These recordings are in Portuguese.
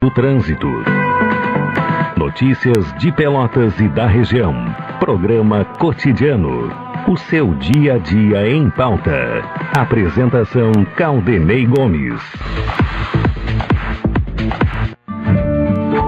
do trânsito. Notícias de Pelotas e da região. Programa cotidiano. O seu dia a dia em pauta. Apresentação Caldenei Gomes.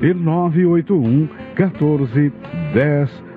e 981 14 10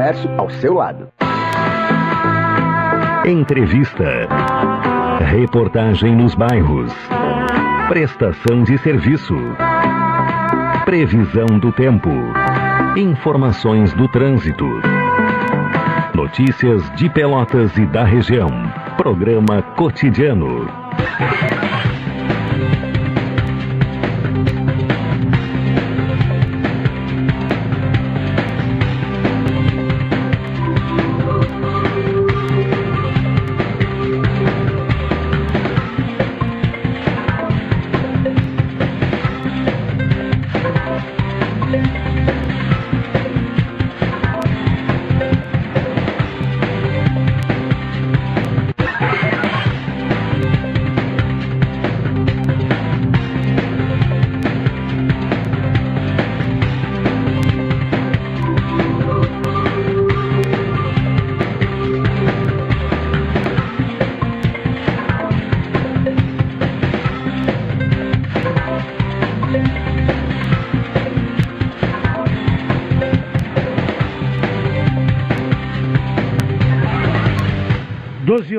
Comércio ao seu lado. Entrevista. Reportagem nos bairros. Prestação de serviço. Previsão do tempo. Informações do trânsito. Notícias de Pelotas e da região. Programa cotidiano.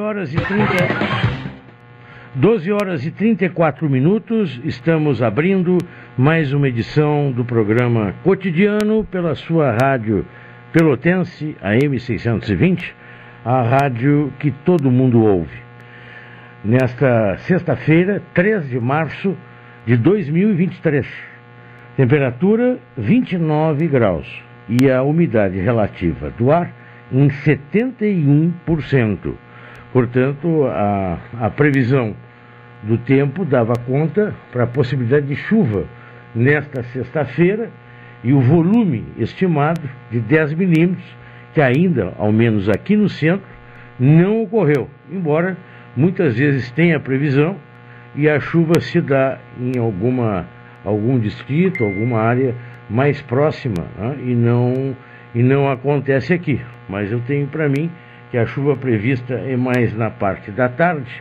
Horas e 30. 12 horas e 34 minutos, estamos abrindo mais uma edição do programa cotidiano pela sua rádio pelotense, a M620, a rádio que todo mundo ouve. Nesta sexta-feira, 3 de março de 2023, temperatura 29 graus e a umidade relativa do ar em 71%. Portanto, a, a previsão do tempo dava conta para a possibilidade de chuva nesta sexta-feira e o volume estimado de 10 milímetros, que ainda, ao menos aqui no centro, não ocorreu, embora muitas vezes tenha previsão e a chuva se dá em alguma, algum distrito, alguma área mais próxima né, e, não, e não acontece aqui. Mas eu tenho para mim que a chuva prevista é mais na parte da tarde,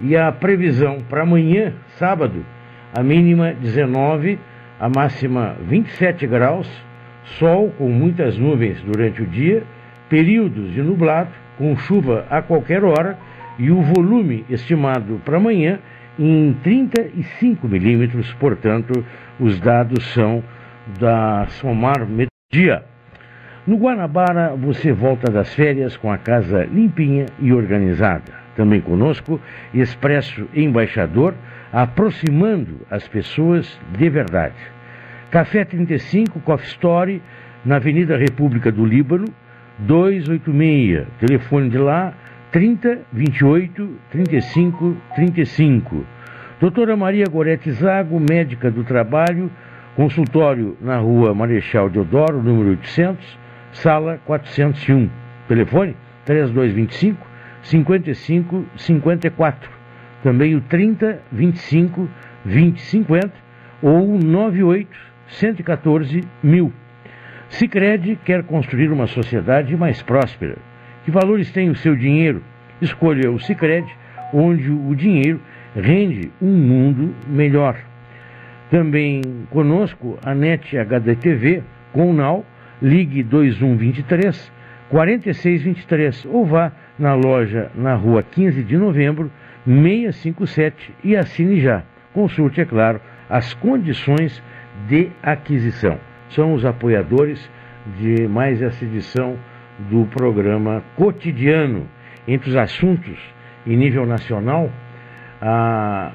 e a previsão para amanhã, sábado, a mínima 19, a máxima 27 graus, sol com muitas nuvens durante o dia, períodos de nublado, com chuva a qualquer hora, e o volume estimado para amanhã em 35 milímetros, portanto, os dados são da Somar Meteorologia. No Guanabara, você volta das férias com a casa limpinha e organizada. Também conosco, Expresso Embaixador, aproximando as pessoas de verdade. Café 35 Coffee Story, na Avenida República do Líbano, 286. Telefone de lá, 30 28 35 35. Doutora Maria Gorete Zago, médica do trabalho, consultório na rua Marechal Deodoro, número 800, sala 401. Telefone 3225 55 54. Também o 30 25 20 50 ou 98 114 mil. Sicredi quer construir uma sociedade mais próspera. Que valores tem o seu dinheiro? Escolha o Sicredi, onde o dinheiro rende um mundo melhor. Também conosco a NET HDTV com o NAU, ligue 2123 4623 ou vá na loja na rua 15 de novembro 657 e assine já. Consulte, é claro, as condições de aquisição. São os apoiadores de mais essa edição do programa cotidiano. Entre os assuntos em nível nacional, a,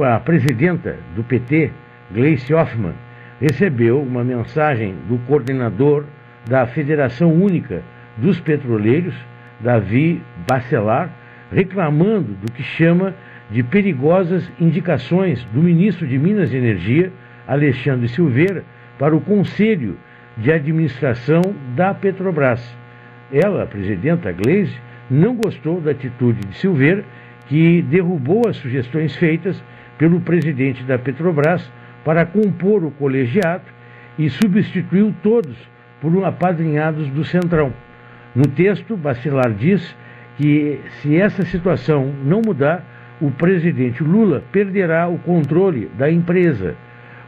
a presidenta do PT, Gleice Hoffmann, recebeu uma mensagem do coordenador da Federação Única dos Petroleiros, Davi Bacelar, reclamando do que chama de perigosas indicações do ministro de Minas e Energia, Alexandre Silveira, para o Conselho de Administração da Petrobras. Ela, a presidenta Gleisi, não gostou da atitude de Silveira, que derrubou as sugestões feitas pelo presidente da Petrobras para compor o colegiado e substituiu todos por apadrinhados do Centrão. No texto, Bacelar diz que se essa situação não mudar, o presidente Lula perderá o controle da empresa.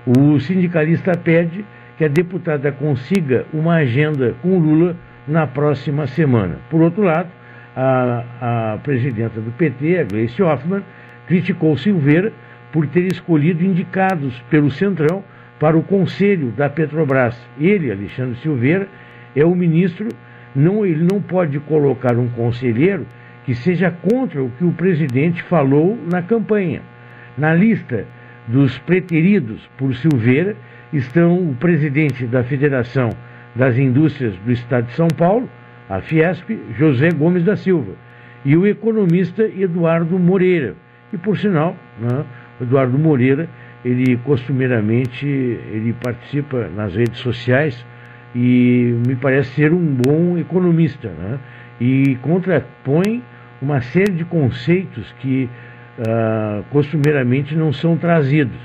O sindicalista pede que a deputada consiga uma agenda com Lula na próxima semana. Por outro lado, a, a presidenta do PT, a Gleice Hoffmann, criticou Silveira por ter escolhido indicados pelo Centrão para o conselho da Petrobras. Ele, Alexandre Silveira, é o ministro, não, ele não pode colocar um conselheiro que seja contra o que o presidente falou na campanha. Na lista dos preteridos por Silveira estão o presidente da Federação das Indústrias do Estado de São Paulo, a Fiesp, José Gomes da Silva, e o economista Eduardo Moreira. E por sinal, né, Eduardo Moreira, ele costumeiramente ele participa nas redes sociais e me parece ser um bom economista, né? E contrapõe uma série de conceitos que uh, costumeiramente não são trazidos.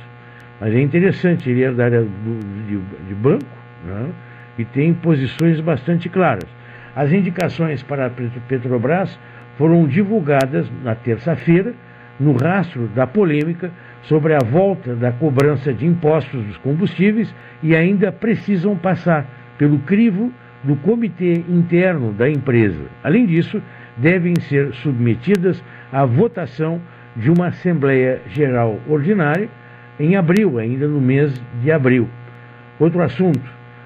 Mas é interessante, ele é da área do, de, de, banco né? e tem posições bastante claras. As indicações para a Petrobras foram divulgadas na terça-feira, no rastro da polêmica sobre a volta da cobrança de impostos dos combustíveis e ainda precisam passar pelo crivo do comitê interno da empresa. Além disso, devem ser submetidas à votação de uma Assembleia Geral Ordinária em abril, ainda no mês de abril. Outro assunto,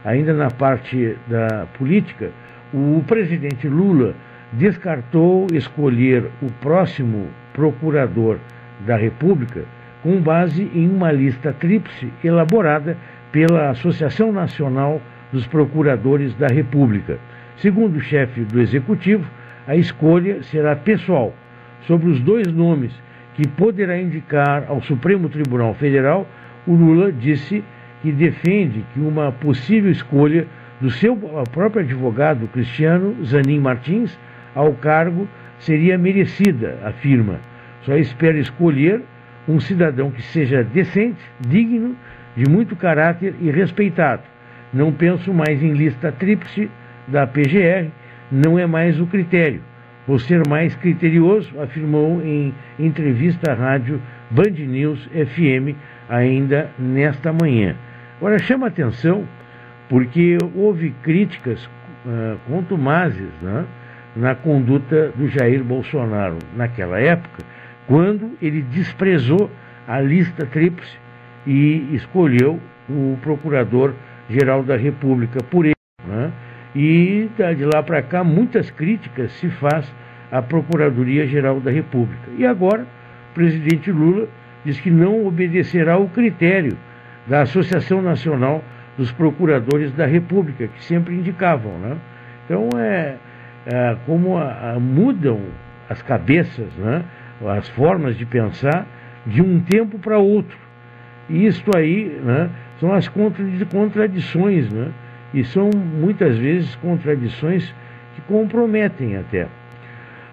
ainda na parte da política, o presidente Lula descartou escolher o próximo procurador da República com base em uma lista tríplice elaborada pela Associação Nacional dos Procuradores da República. Segundo o chefe do Executivo, a escolha será pessoal sobre os dois nomes que poderá indicar ao Supremo Tribunal Federal, o Lula disse que defende que uma possível escolha do seu próprio advogado Cristiano Zanin Martins ao cargo seria merecida, afirma. Só espera escolher um cidadão que seja decente, digno, de muito caráter e respeitado. Não penso mais em lista tríplice da PGR, não é mais o critério. Vou ser mais criterioso, afirmou em entrevista à rádio Band News FM ainda nesta manhã. Agora chama atenção porque houve críticas uh, contumazes né, na conduta do Jair Bolsonaro naquela época, quando ele desprezou a lista tríplice e escolheu o Procurador-Geral da República. Por ele, E de lá para cá, muitas críticas se faz à Procuradoria-Geral da República. E agora, o presidente Lula diz que não obedecerá ao critério da Associação Nacional dos Procuradores da República, que sempre indicavam. Né? Então, é, é como a, a, mudam as cabeças, né? as formas de pensar de um tempo para outro. E isto aí né, são as contradições, né? e são muitas vezes contradições que comprometem até.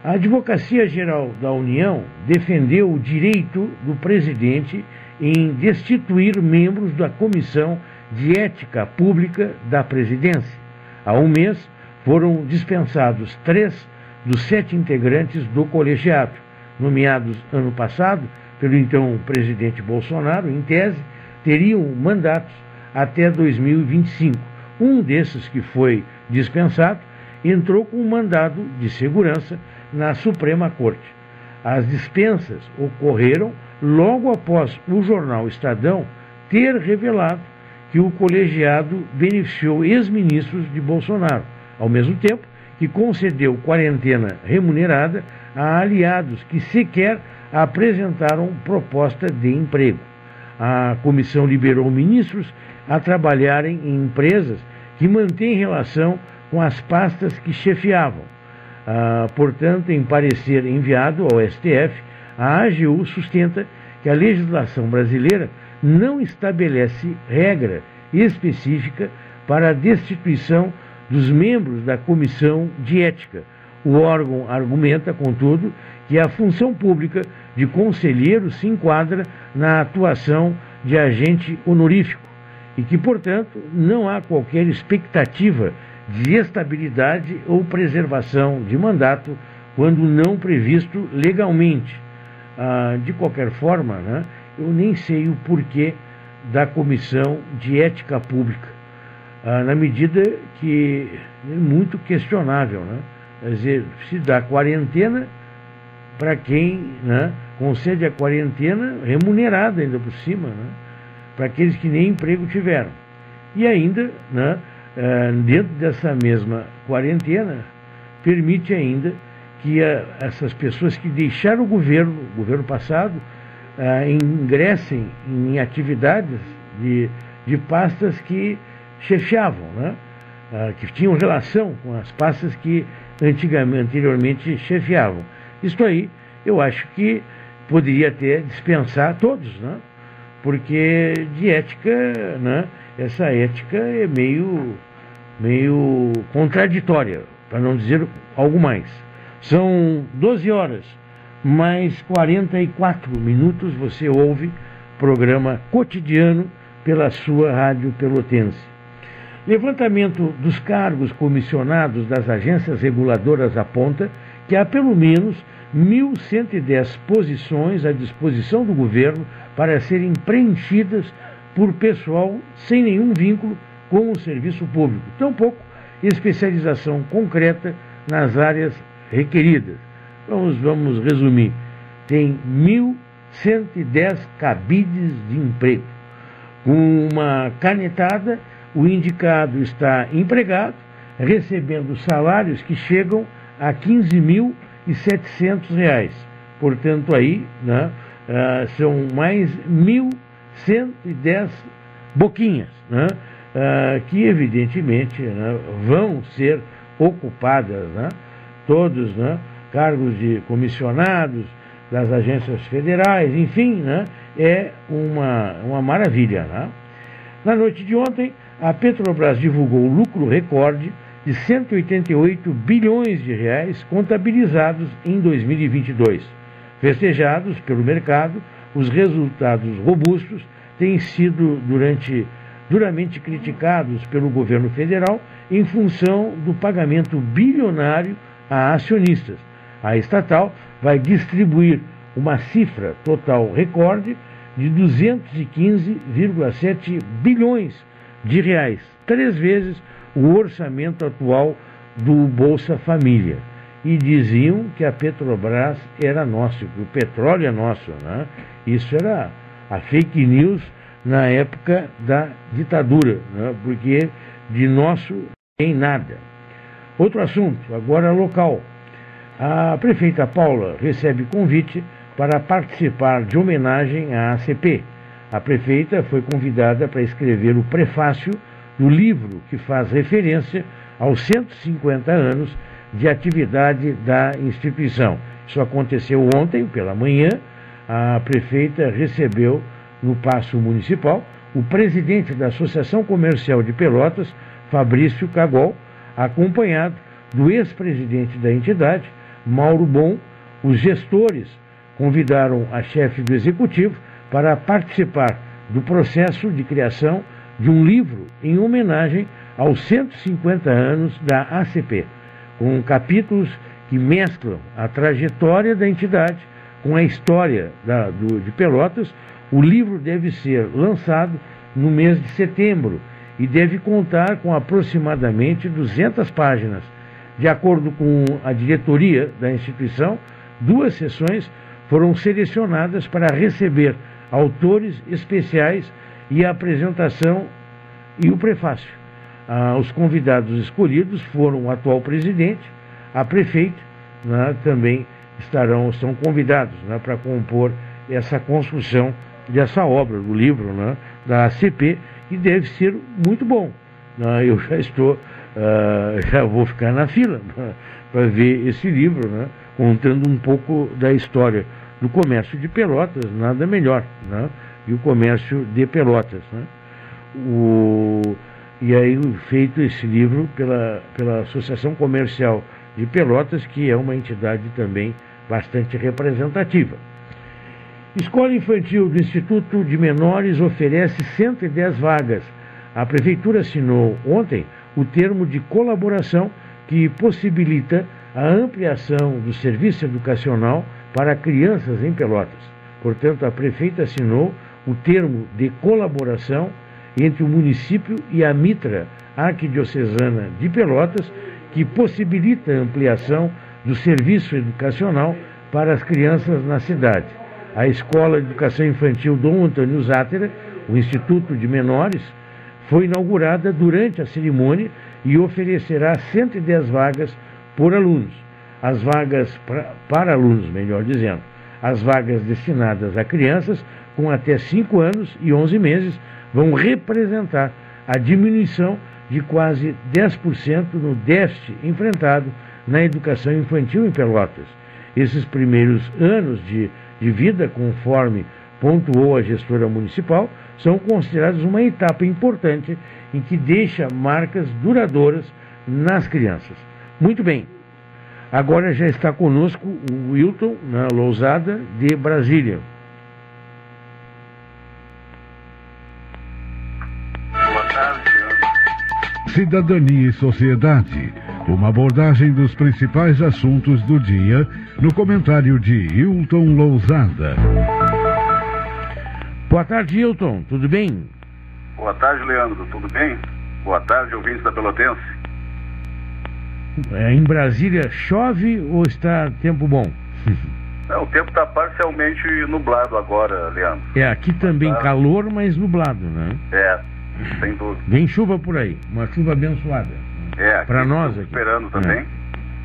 A Advocacia Geral da União defendeu o direito do presidente em destituir membros da Comissão de Ética Pública da Presidência. Há um mês foram dispensados três dos sete integrantes do colegiado, nomeados ano passado pelo então presidente Bolsonaro, em tese, teriam mandatos até 2025. Um desses que foi dispensado entrou com um mandado de segurança na Suprema Corte. As dispensas ocorreram logo após o jornal Estadão ter revelado que o colegiado beneficiou ex-ministros de Bolsonaro, ao mesmo tempo que concedeu quarentena remunerada a aliados que sequer apresentaram proposta de emprego. A comissão liberou ministros a trabalharem em empresas que mantêm relação com as pastas que chefiavam. Ah, portanto, em parecer enviado ao STF, a AGU sustenta que a legislação brasileira não estabelece regra específica para a destituição dos membros da comissão de ética. O órgão argumenta, contudo, que a função pública de conselheiro se enquadra na atuação de agente honorífico e que, portanto, não há qualquer expectativa de estabilidade ou preservação de mandato quando não previsto legalmente. Ah, de qualquer forma, né, eu nem sei o porquê da Comissão de Ética Pública, na medida que é muito questionável. Né? Quer dizer, se dá quarentena para quem né, concede a quarentena remunerada ainda por cima, né, para aqueles que nem emprego tiveram. E ainda, né, eh, dentro dessa mesma quarentena, permite ainda que a, essas pessoas que deixaram o governo, o governo passado, uh, ingressem em atividades de, de pastas que chefiavam, né? Uh, que tinham relação com as pastas que antigamente, anteriormente chefiavam. Isto aí, eu acho que poderia até dispensar todos, né? porque de ética, né? essa ética é meio, meio contraditória, para não dizer algo mais. São 12 horas, mais 44 minutos você ouve programa cotidiano pela sua rádio pelotense. Levantamento dos cargos comissionados das agências reguladoras aponta que há pelo menos 1.110 posições à disposição do governo para serem preenchidas por pessoal sem nenhum vínculo com o serviço público, tampouco especialização concreta nas áreas requeridas. Vamos, vamos resumir. Tem 1.110 cabides de emprego. Com uma canetada, o indicado está empregado, recebendo salários que chegam a 15.700 reais. Portanto, aí né, uh, são mais 1.110 boquinhas, né, uh, que evidentemente né, vão ser ocupadas né, todos, né, cargos de comissionados das agências federais, enfim, né, é uma, uma maravilha. Na noite de ontem, a Petrobras divulgou o lucro recorde de 188 bilhões de reais contabilizados em 2022. Festejados pelo mercado, os resultados robustos têm sido durante duramente criticados pelo governo federal em função do pagamento bilionário a acionistas. A estatal vai distribuir uma cifra total recorde de 215,7 bilhões de reais, três vezes o orçamento atual do Bolsa Família. E diziam que a Petrobras era nossa, que o petróleo é nosso. Né? Isso era a fake news na época da ditadura, né? porque de nosso tem nada. Outro assunto, agora local. A prefeita Paula recebe convite para participar de homenagem à ACP. A prefeita foi convidada para escrever o prefácio do livro que faz referência aos 150 anos de atividade da instituição. Isso aconteceu ontem, pela manhã. A prefeita recebeu no Paço Municipal o presidente da Associação Comercial de Pelotas, Fabrício Cagol, acompanhado do ex-presidente da entidade, Mauro Bom. Os gestores convidaram a chefe do executivo para participar do processo de criação de um livro em homenagem aos 150 anos da ACP, com capítulos que mesclam a trajetória da entidade com a história da, do, de Pelotas. O livro deve ser lançado no mês de setembro e deve contar com aproximadamente 200 páginas. De acordo com a diretoria da instituição, duas sessões foram selecionadas para receber autores especiais e a apresentação e o prefácio. Ah, os convidados escolhidos foram o atual presidente, a prefeita, né, também estarão, são convidados né, para compor essa construção dessa obra, do livro né, da ACP, que deve ser muito bom. Né, eu já estou, uh, já vou ficar na fila né, para ver esse livro, né, contando um pouco da história do comércio de Pelotas, nada melhor, né, e o comércio de Pelotas. Né. O, e aí feito esse livro pela, pela Associação Comercial de Pelotas, que é uma entidade também bastante representativa. Escola Infantil do Instituto de Menores oferece 110 vagas. A Prefeitura assinou ontem o termo de colaboração que possibilita a ampliação do serviço educacional para crianças em Pelotas. Portanto, a Prefeita assinou o termo de colaboração entre o município e a Mitra Arquidiocesana de Pelotas, que possibilita a ampliação do serviço educacional para as crianças na cidade a Escola de Educação Infantil Dom Antônio Zátera, o Instituto de Menores, foi inaugurada durante a cerimônia e oferecerá 110 vagas por alunos. As vagas pra, para alunos, melhor dizendo, as vagas destinadas a crianças com até 5 anos e 11 meses vão representar a diminuição de quase 10% no déficit enfrentado na educação infantil em Pelotas. Esses primeiros anos de de vida, conforme pontuou a gestora municipal, são considerados uma etapa importante em que deixa marcas duradouras nas crianças. Muito bem, agora já está conosco o Wilton, na Lousada, de Brasília. Boa tarde, Cidadania e Sociedade uma abordagem dos principais assuntos do dia no comentário de Hilton Lousada. Boa tarde, Hilton. Tudo bem? Boa tarde, Leandro. Tudo bem? Boa tarde, ouvintes da Pelotense. É, em Brasília chove ou está tempo bom? É, o tempo está parcialmente nublado agora, Leandro. É, aqui também tá... calor, mas nublado, né? É, sem dúvida. Vem chuva por aí, uma chuva abençoada. É, para nós aqui. esperando também. É.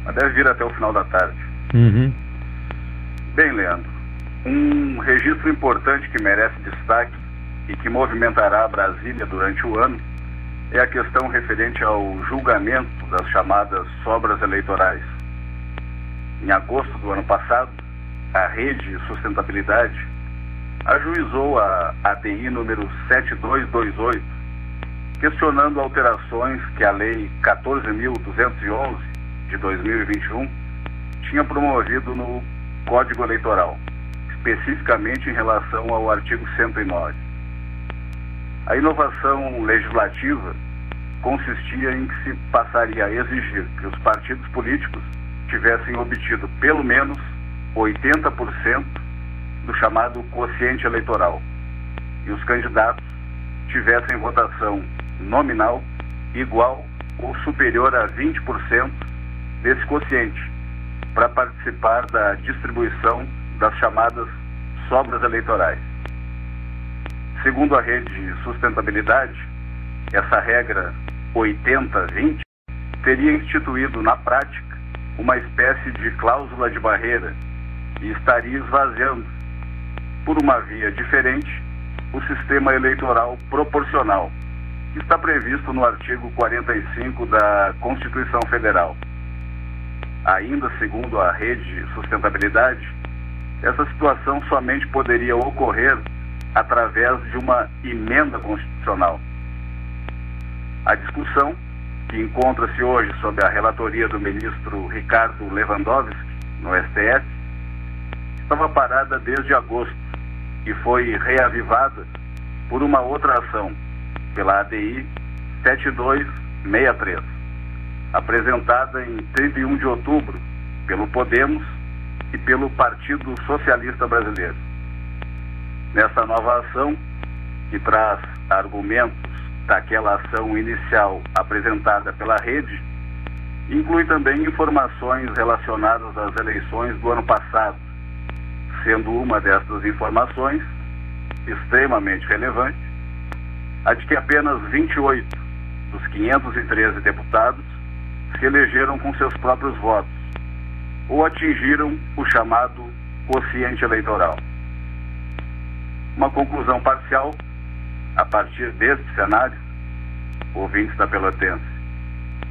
Mas deve vir até o final da tarde. Uhum. Bem, Leandro, um registro importante que merece destaque e que movimentará Brasília durante o ano é a questão referente ao julgamento das chamadas sobras eleitorais. Em agosto do ano passado, a Rede Sustentabilidade ajuizou a ADI número 7228 questionando alterações que a Lei 14.211 de 2021 tinha promovido no Código Eleitoral, especificamente em relação ao artigo 109. A inovação legislativa consistia em que se passaria a exigir que os partidos políticos tivessem obtido pelo menos 80% do chamado quociente eleitoral e os candidatos tivessem votação nominal igual ou superior a 20% desse quociente para participar da distribuição das chamadas sobras eleitorais. Segundo a rede de sustentabilidade, essa regra 80-20 teria instituído na prática uma espécie de cláusula de barreira e estaria esvaziando, por uma via diferente, o sistema eleitoral proporcional, que está previsto no artigo 45 da Constituição Federal. Ainda segundo a Rede Sustentabilidade, essa situação somente poderia ocorrer através de uma emenda constitucional. A discussão, que encontra-se hoje sob a relatoria do ministro Ricardo Lewandowski, no STF, estava parada desde agosto e foi reavivada por uma outra ação, pela ADI 7263, apresentada em 31 de outubro pelo Podemos e pelo Partido Socialista Brasileiro. Nessa nova ação, que traz argumentos daquela ação inicial apresentada pela rede, inclui também informações relacionadas às eleições do ano passado, sendo uma dessas informações extremamente relevante a de que apenas 28 dos 513 deputados se elegeram com seus próprios votos ou atingiram o chamado quociente eleitoral. Uma conclusão parcial, a partir deste cenário, ouvintes da Pelotense,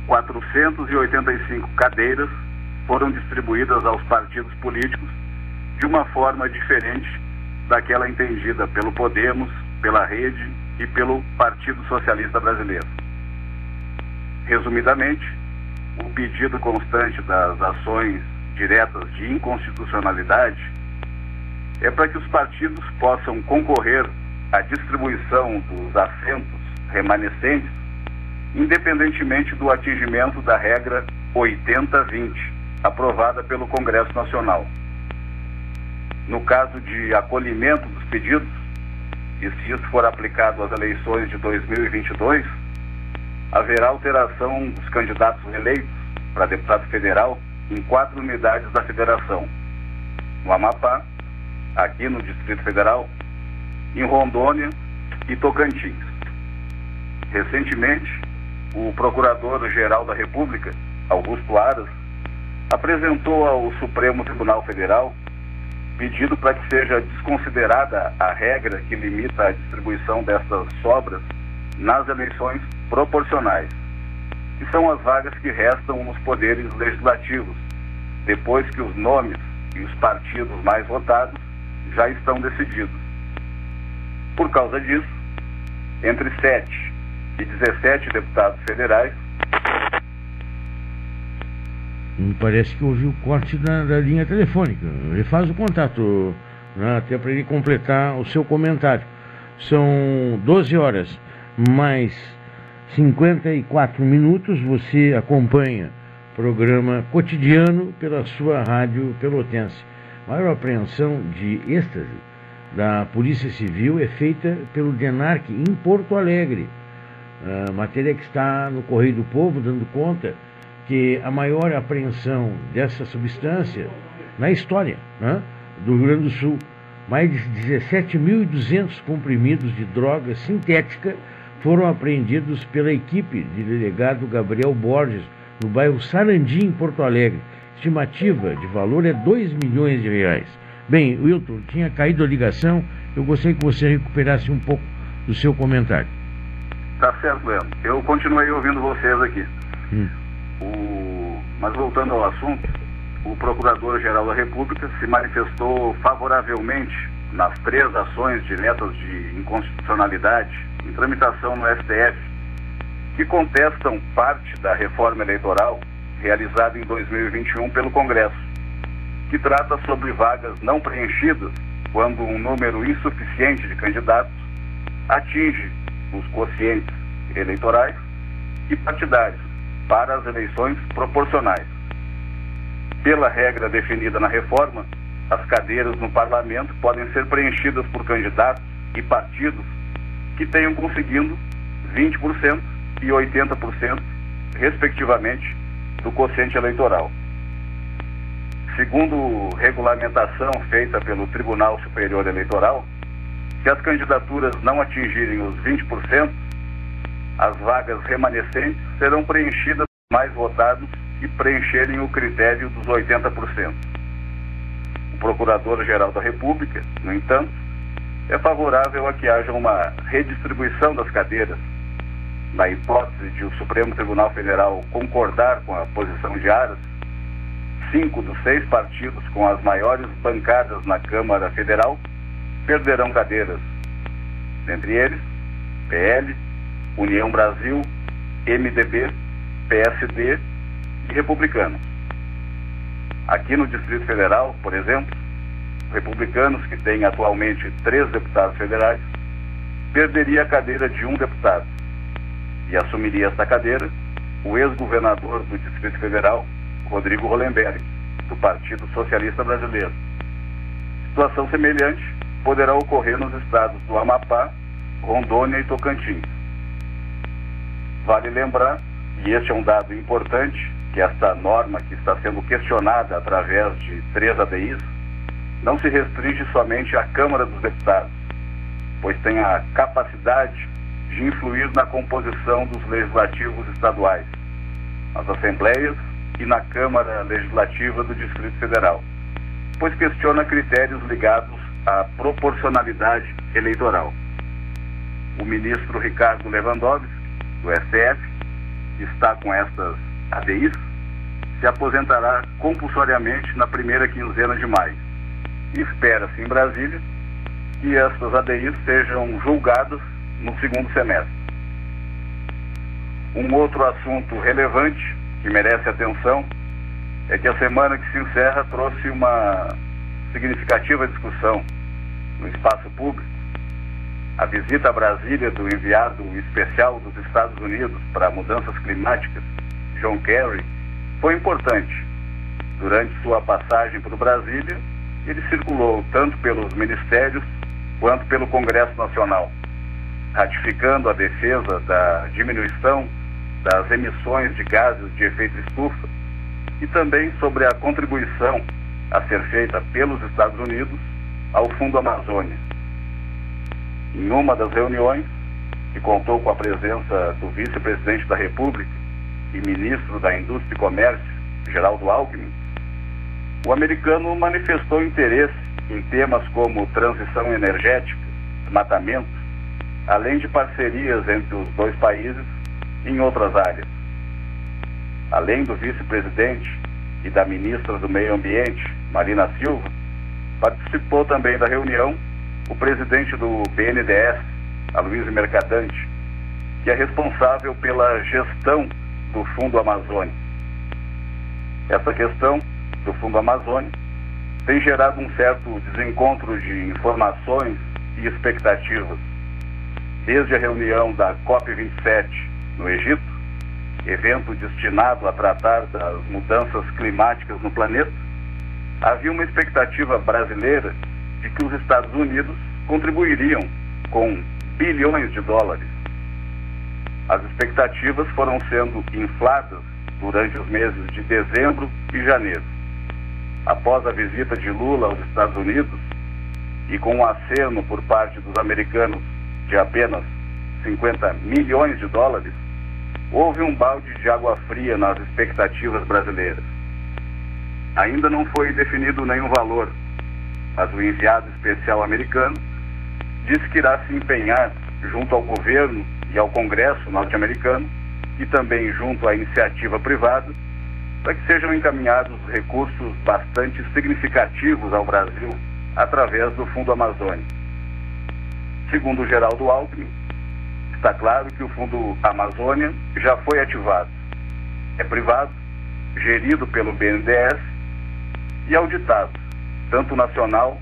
485 cadeiras foram distribuídas aos partidos políticos de uma forma diferente daquela entendida pelo Podemos, pela Rede e pelo Partido Socialista Brasileiro. Resumidamente, o pedido constante das ações diretas de inconstitucionalidade é para que os partidos possam concorrer à distribuição dos assentos remanescentes, independentemente do atingimento da regra 80-20, aprovada pelo Congresso Nacional. No caso de acolhimento dos pedidos, e se isso for aplicado às eleições de 2022, haverá alteração dos candidatos eleitos para deputado federal em quatro unidades da federação: no Amapá, aqui no Distrito Federal, em Rondônia e Tocantins. Recentemente, o Procurador-Geral da República, Augusto Aras, apresentou ao Supremo Tribunal Federal pedido para que seja desconsiderada a regra que limita a distribuição dessas sobras nas eleições proporcionais, que são as vagas que restam nos poderes legislativos, depois que os nomes e os partidos mais votados já estão decididos. Por causa disso, entre 7 e 17 deputados federais. Me parece que houve o corte da, da linha telefônica. Ele faz o contato, né, até para ele completar o seu comentário. São 12 horas mais 54 minutos. Você acompanha programa cotidiano pela sua rádio pelotense. Maior apreensão de êxtase da Polícia Civil é feita pelo DENARC em Porto Alegre. A matéria que está no Correio do Povo dando conta que a maior apreensão dessa substância na história né, do Rio Grande do Sul. Mais de 17.200 comprimidos de droga sintética foram apreendidos pela equipe de delegado Gabriel Borges, no bairro Sarandi, em Porto Alegre. Estimativa de valor é 2 milhões de reais. Bem, Wilton, tinha caído a ligação, eu gostaria que você recuperasse um pouco do seu comentário. Tá certo, Leandro. Eu continuei ouvindo vocês aqui. Hum. O... Mas voltando ao assunto, o Procurador-Geral da República se manifestou favoravelmente nas três ações diretas de inconstitucionalidade em tramitação no STF, que contestam parte da reforma eleitoral realizada em 2021 pelo Congresso, que trata sobre vagas não preenchidas quando um número insuficiente de candidatos atinge os quocientes eleitorais e partidários para as eleições proporcionais. Pela regra definida na reforma, as cadeiras no parlamento podem ser preenchidas por candidatos e partidos que tenham conseguindo 20% e 80%, respectivamente, do quociente eleitoral. Segundo regulamentação feita pelo Tribunal Superior Eleitoral, se as candidaturas não atingirem os 20%, as vagas remanescentes serão preenchidas mais votados e preencherem o critério dos 80%. O Procurador-Geral da República, no entanto, é favorável a que haja uma redistribuição das cadeiras, na hipótese de o Supremo Tribunal Federal concordar com a posição de Aras, cinco dos seis partidos com as maiores bancadas na Câmara Federal perderão cadeiras, entre eles PL, União Brasil, MDB, PSD e Republicanos. Aqui no Distrito Federal, por exemplo, republicanos, que têm atualmente três deputados federais, perderia a cadeira de um deputado e assumiria esta cadeira o ex-governador do Distrito Federal, Rodrigo Hollenberg, do Partido Socialista Brasileiro. Situação semelhante poderá ocorrer nos estados do Amapá, Rondônia e Tocantins. Vale lembrar, e este é um dado importante, que esta norma que está sendo questionada através de três ADIs não se restringe somente à Câmara dos Deputados, pois tem a capacidade de influir na composição dos legislativos estaduais, nas assembleias e na Câmara Legislativa do Distrito Federal, pois questiona critérios ligados à proporcionalidade eleitoral. O ministro Ricardo Lewandowski, do STF, está com estas ADIs, se aposentará compulsoriamente na primeira quinzena de maio. Espera-se em Brasília que estas ADIs sejam julgadas no segundo semestre. Um outro assunto relevante que merece atenção é que a semana que se encerra trouxe uma significativa discussão no espaço público. A visita a Brasília do enviado especial dos Estados Unidos para mudanças climáticas, John Kerry, foi importante. Durante sua passagem por Brasília, ele circulou tanto pelos ministérios quanto pelo Congresso Nacional, ratificando a defesa da diminuição das emissões de gases de efeito estufa e também sobre a contribuição a ser feita pelos Estados Unidos ao Fundo Amazônia. Em uma das reuniões, que contou com a presença do vice-presidente da República e ministro da Indústria e Comércio, Geraldo Alckmin, o americano manifestou interesse em temas como transição energética, desmatamento, além de parcerias entre os dois países em outras áreas. Além do vice-presidente e da ministra do Meio Ambiente, Marina Silva, participou também da reunião o presidente do BNDES, Aloysio Mercadante, que é responsável pela gestão do Fundo Amazônia. Essa questão do Fundo Amazônia tem gerado um certo desencontro de informações e expectativas. Desde a reunião da COP27 no Egito, evento destinado a tratar das mudanças climáticas no planeta, havia uma expectativa brasileira de que os Estados Unidos contribuiriam com bilhões de dólares. As expectativas foram sendo infladas durante os meses de dezembro e janeiro. Após a visita de Lula aos Estados Unidos e com o um aceno por parte dos americanos de apenas 50 milhões de dólares, houve um balde de água fria nas expectativas brasileiras. Ainda não foi definido nenhum valor, mas o enviado especial americano disse que irá se empenhar junto ao governo e ao Congresso norte-americano e também junto à iniciativa privada para que sejam encaminhados recursos bastante significativos ao Brasil através do Fundo Amazônia. Segundo o Geraldo Alckmin, está claro que o Fundo Amazônia já foi ativado. É privado, gerido pelo BNDES e auditado, tanto nacional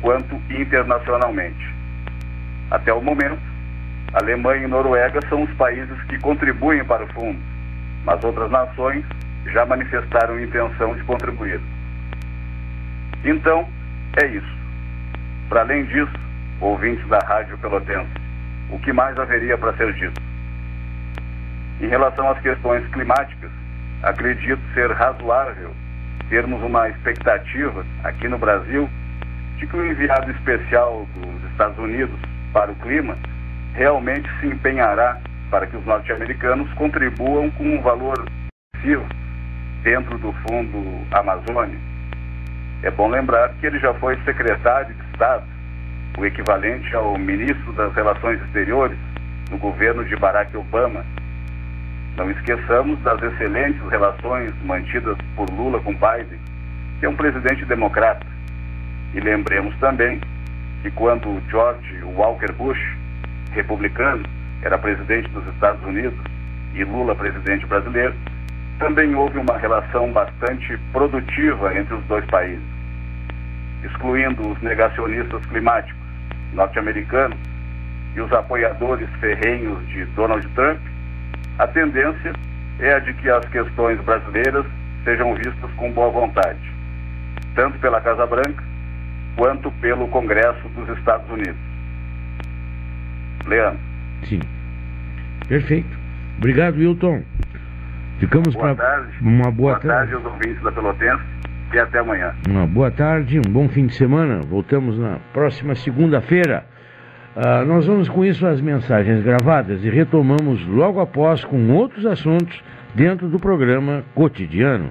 quanto internacionalmente. Até o momento, Alemanha e Noruega são os países que contribuem para o fundo, mas outras nações já manifestaram intenção de contribuir. Então, é isso. Para além disso, ouvintes da Rádio Pelotense, o que mais haveria para ser dito? Em relação às questões climáticas, acredito ser razoável termos uma expectativa aqui no Brasil de que o enviado especial dos Estados Unidos para o clima realmente se empenhará para que os norte-americanos contribuam com um valor dentro do Fundo Amazônia. É bom lembrar que ele já foi secretário de Estado, o equivalente ao ministro das Relações Exteriores no governo de Barack Obama. Não esqueçamos das excelentes relações mantidas por Lula com Biden, que é um presidente democrata. E lembremos também que quando George Walker Bush, republicano, era presidente dos Estados Unidos e Lula presidente brasileiro, também houve uma relação bastante produtiva entre os dois países, excluindo os negacionistas climáticos norte-americanos e os apoiadores ferrenhos de Donald Trump, a tendência é a de que as questões brasileiras sejam vistas com boa vontade, tanto pela Casa Branca quanto pelo Congresso dos Estados Unidos. Leandro. Sim. Perfeito. Obrigado, Wilton. Ficamos para uma boa, boa tarde. tarde aos ouvintes da Pelotense e até amanhã. Uma boa tarde, um bom fim de semana. Voltamos na próxima segunda-feira. Uh, nós vamos com isso as mensagens gravadas e retomamos logo após com outros assuntos dentro do programa cotidiano.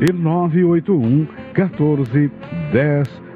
e 981 14 10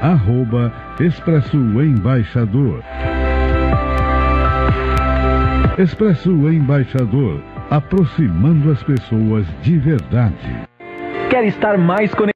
arroba Expresso Embaixador. Expresso Embaixador, aproximando as pessoas de verdade. Quer estar mais conectado?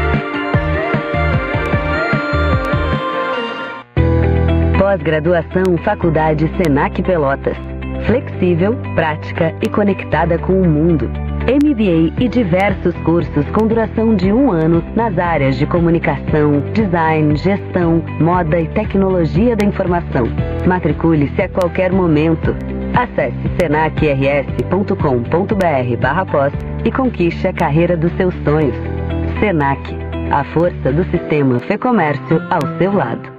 Pós-graduação Faculdade Senac Pelotas. Flexível, prática e conectada com o mundo. MBA e diversos cursos com duração de um ano nas áreas de comunicação, design, gestão, moda e tecnologia da informação. Matricule-se a qualquer momento. Acesse senacrs.com.br pós e conquiste a carreira dos seus sonhos. Senac, a força do sistema Fê Comércio ao seu lado.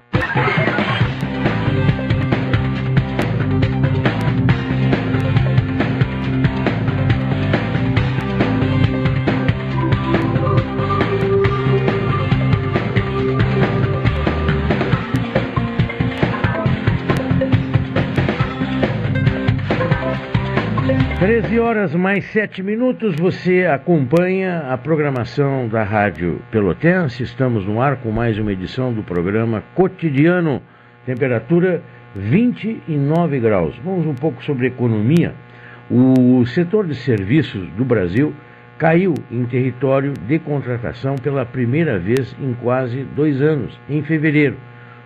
Horas mais sete minutos, você acompanha a programação da Rádio Pelotense. Estamos no ar com mais uma edição do programa cotidiano. Temperatura 29 graus. Vamos um pouco sobre economia. O setor de serviços do Brasil caiu em território de contratação pela primeira vez em quase dois anos, em fevereiro,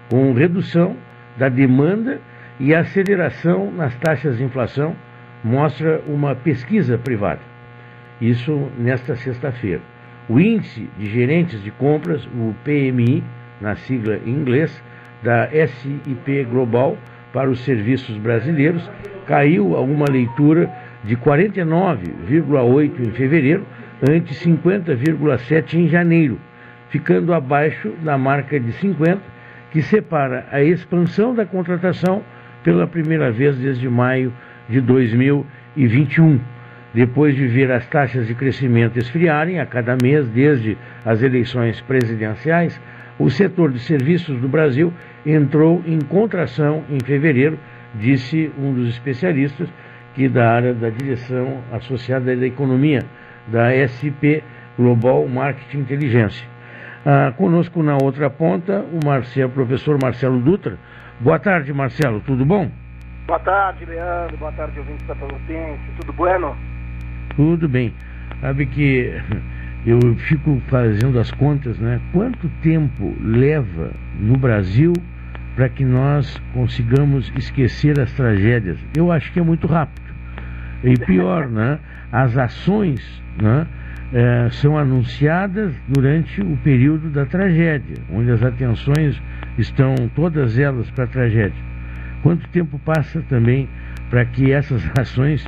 com redução da demanda e aceleração nas taxas de inflação mostra uma pesquisa privada. Isso nesta sexta-feira. O índice de gerentes de compras, o PMI, na sigla em inglês, da SIP Global para os serviços brasileiros, caiu a uma leitura de 49,8 em fevereiro, ante 50,7 em janeiro, ficando abaixo da marca de 50, que separa a expansão da contratação pela primeira vez desde maio de 2021, depois de ver as taxas de crescimento esfriarem a cada mês desde as eleições presidenciais, o setor de serviços do Brasil entrou em contração em fevereiro, disse um dos especialistas que da área da direção associada da economia da SP Global Marketing Inteligência. Ah, conosco na outra ponta o Marcelo, professor Marcelo Dutra. Boa tarde, Marcelo, tudo bom? Boa tarde, Leandro. Boa tarde, ouvintes da Pelotense. Tudo bueno? Tudo bem. Sabe que eu fico fazendo as contas, né? Quanto tempo leva no Brasil para que nós consigamos esquecer as tragédias? Eu acho que é muito rápido. E pior, né? As ações, né? É, são anunciadas durante o período da tragédia, onde as atenções estão todas elas para a tragédia. Quanto tempo passa também para que essas ações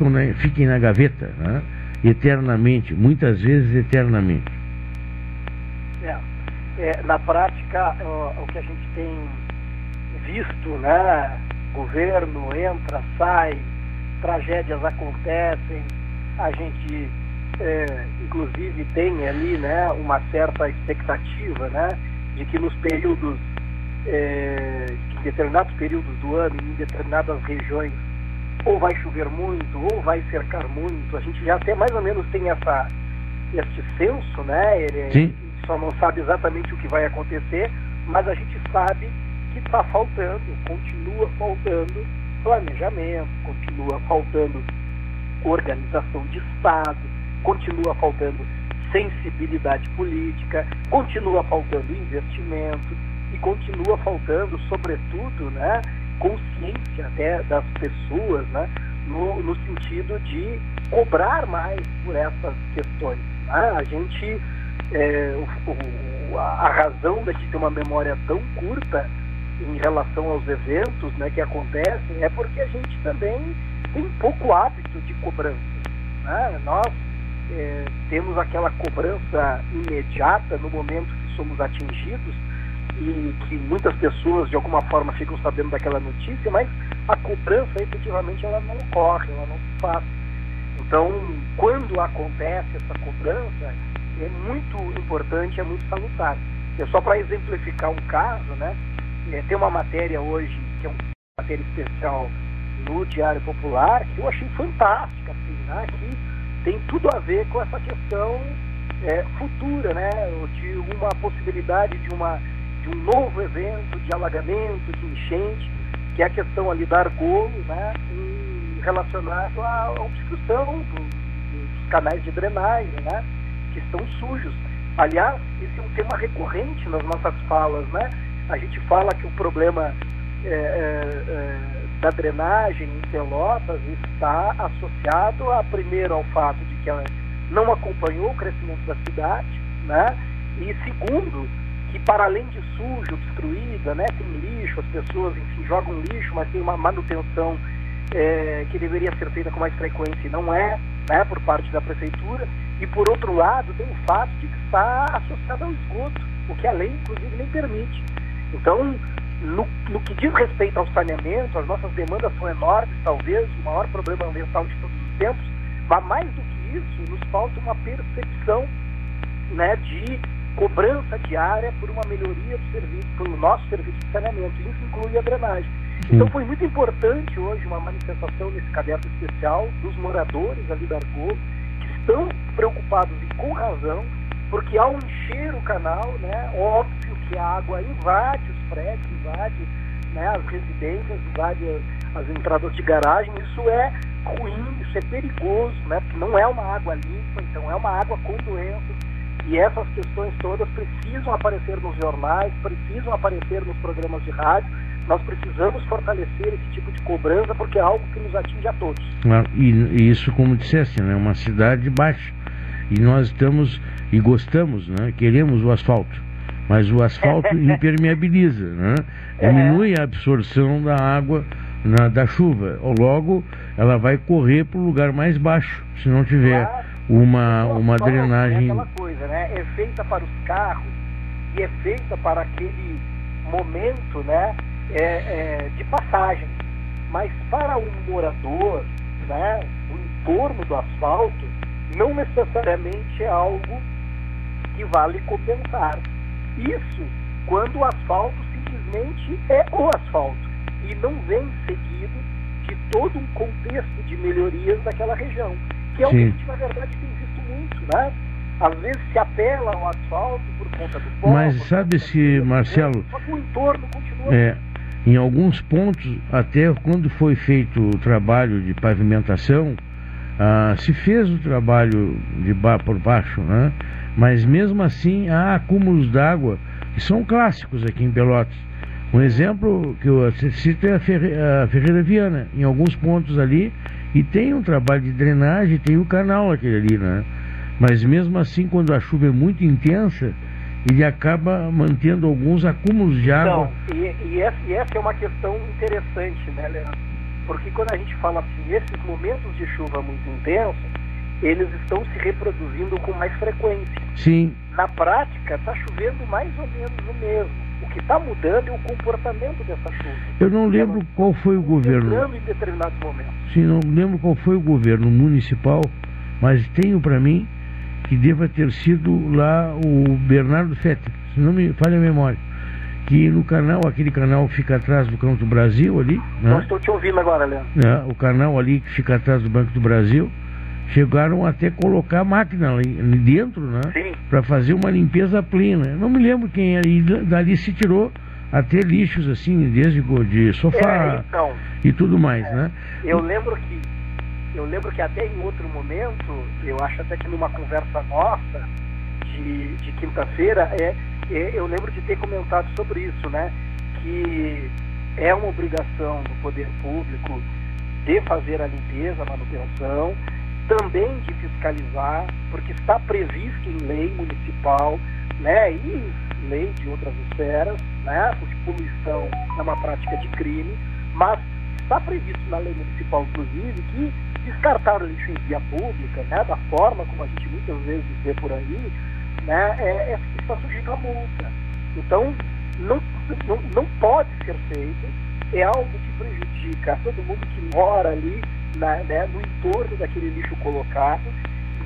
na, fiquem na gaveta, né? eternamente, muitas vezes eternamente? É, é, na prática, o, o, que a gente tem visto, né? Governo entra, sai, tragédias acontecem, a gente é, inclusive tem ali né, uma certa expectativa né, de que nos períodos é, em determinados períodos do ano, em determinadas regiões, ou vai chover muito, ou vai cercar muito. A gente já até mais ou menos tem essa, este senso, né? Ele Sim. só não sabe exatamente o que vai acontecer, mas a gente sabe que está faltando, continua faltando planejamento, continua faltando organização de Estado, continua faltando sensibilidade política, continua faltando investimento continua faltando, sobretudo, né, consciência até das pessoas, né, no, no sentido de cobrar mais por essas questões. Né? A gente, é, o, a razão da gente ter uma memória tão curta em relação aos eventos né, que acontecem é porque a gente também tem pouco hábito de cobrança. Né? Nós é, temos aquela cobrança imediata no momento que somos atingidos, e que muitas pessoas de alguma forma ficam sabendo daquela notícia, mas a cobrança efetivamente ela não ocorre, ela não se faz. Então, quando acontece essa cobrança, é muito importante, é muito salutar. É só para exemplificar um caso, né? É, tem uma matéria hoje que é um matéria especial no Diário Popular, que eu achei fantástica, assim, né? que tem tudo a ver com essa questão é, futura, né? de uma possibilidade de, uma, de um novo evento de alagamento, de enchente, que é a questão ali da argolo, né? relacionado à obstrução do, dos canais de drenagem, né? que estão sujos. Aliás, esse é um tema recorrente nas nossas falas, né? A gente fala que o problema é, é, é, da drenagem em Pelotas está associado, a, primeiro, ao fato de que ela não acompanhou o crescimento da cidade, né? E segundo, que para além de suja, obstruída, né, tem lixo, as pessoas, enfim, jogam lixo, mas tem uma manutenção é, que deveria ser feita com mais frequência e não é, né, por parte da prefeitura. E por outro lado, tem o fato de que está associado ao esgoto, o que a lei, inclusive, nem permite. Então, no, no, que diz respeito ao saneamento, as nossas demandas são enormes, talvez o maior problema ambiental de todos os tempos, mas mais do que isso, nos falta uma percepção né, de cobrança diária por uma melhoria do serviço, pelo nosso serviço de saneamento. Isso inclui a drenagem. Então foi muito importante hoje uma manifestação nesse caderno especial dos moradores ali da Argol, que estão preocupados e com razão, porque ao encher o canal, né, óbvio que a água invade os prédios, invade né, as residências, invade as entradas de garagem, isso é ruim, isso é perigoso, né, porque não é uma água limpa, então é uma água com doenças, e essas questões todas precisam aparecer nos jornais, precisam aparecer nos programas de rádio, nós precisamos fortalecer esse tipo de cobrança porque é algo que nos atinge a todos. E, e isso, como disseste, é né, uma cidade baixa. E nós estamos e gostamos, né, queremos o asfalto. Mas o asfalto impermeabiliza, né, é. diminui a absorção da água na, da chuva. Logo ela vai correr para o lugar mais baixo, se não tiver. Uma, uma drenagem. É aquela coisa, né? É feita para os carros e é feita para aquele momento, né? é, é, de passagem. Mas para um morador, né, o entorno do asfalto, não necessariamente é algo que vale compensar. Isso quando o asfalto simplesmente é o asfalto e não vem seguido de todo um contexto de melhorias daquela região, que é o que a gente, na verdade, tem visto muito, né? Às vezes se apela ao asfalto por conta do povo. Mas sabe se, Marcelo. Só que o entorno continua. É, em alguns pontos, até quando foi feito o trabalho de pavimentação, ah, se fez o trabalho de ba por baixo, né? mas mesmo assim há acúmulos d'água que são clássicos aqui em Pelotas. Um exemplo que eu cito é a, Ferre a Ferreira Viana, em alguns pontos ali, e tem um trabalho de drenagem, tem o canal aquele ali, né? Mas mesmo assim, quando a chuva é muito intensa, ele acaba mantendo alguns acúmulos de água. Não, e, e, essa, e essa é uma questão interessante, né, Leandro? Porque quando a gente fala assim, esses momentos de chuva muito intensos, eles estão se reproduzindo com mais frequência. Sim. Na prática, está chovendo mais ou menos o mesmo. O que está mudando é o comportamento dessa chuva. Eu não lembro Ela qual foi o governo. em determinados momentos. Sim, não lembro qual foi o governo municipal, mas tenho para mim que deva ter sido lá o Bernardo Fetter, se não me falha a memória. Que no canal, aquele canal que fica atrás do Canto do Brasil ali. Né? estou te ouvindo agora, Leandro. É, o canal ali que fica atrás do Banco do Brasil. Chegaram até colocar máquina ali dentro, né? Para fazer uma limpeza plena. Não me lembro quem era. E dali se tirou até lixos assim, desde de sofá é, então, e tudo mais, é, né? Eu lembro que eu lembro que até em outro momento, eu acho até que numa conversa nossa de, de quinta-feira, é, é, eu lembro de ter comentado sobre isso, né? Que é uma obrigação do poder público de fazer a limpeza, a manutenção, também de fiscalizar, porque está previsto em lei municipal, né, e lei de outras esferas, né, porque poluição é uma prática de crime, mas está previsto na lei municipal, inclusive, que descartar o lixo em via pública, né, da forma como a gente muitas vezes vê por aí, né, é, é, está sujeito a multa. Então, não, não, não pode ser feito, é algo que prejudica todo mundo que mora ali na, né, no entorno daquele lixo colocado.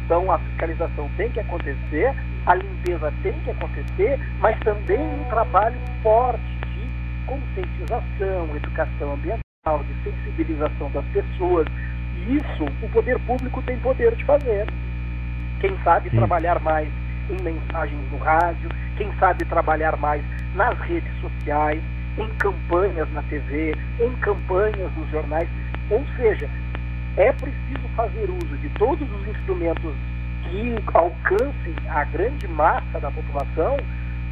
Então, a fiscalização tem que acontecer, a limpeza tem que acontecer, mas também um trabalho forte de conscientização, educação ambiental, de sensibilização das pessoas. E isso o poder público tem poder de fazer. Quem sabe Sim. trabalhar mais em mensagens no rádio, quem sabe trabalhar mais nas redes sociais, em campanhas na TV, em campanhas nos jornais. Ou seja, é preciso fazer uso de todos os instrumentos que alcancem a grande massa da população,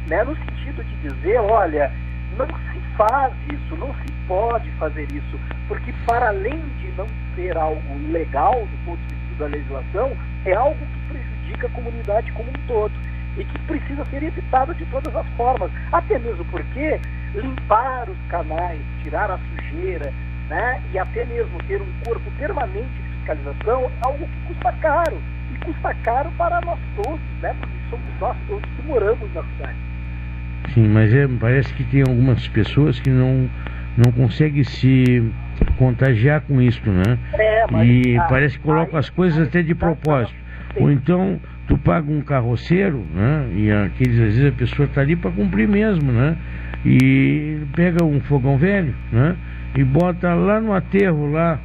né, no sentido de dizer, olha, não se faz isso, não se pode fazer isso, porque para além de não ser algo legal do ponto de vista da legislação, é algo que prejudica a comunidade como um todo e que precisa ser evitado de todas as formas, até mesmo porque limpar os canais, tirar a sujeira, né, e até mesmo ter um corpo permanente de fiscalização é algo que custa caro e custa caro para nós todos, né, porque somos nós todos que moramos na cidade. Sim, mas é, parece que tem algumas pessoas que não, não conseguem se contagiar com isso, né? É, mas, e ah, parece que colocam as coisas até de propósito. Ou então tu paga um carroceiro, né? E aqueles, às vezes a pessoa está ali para cumprir mesmo, né? E pega um fogão velho, né? E bota lá no aterro, lá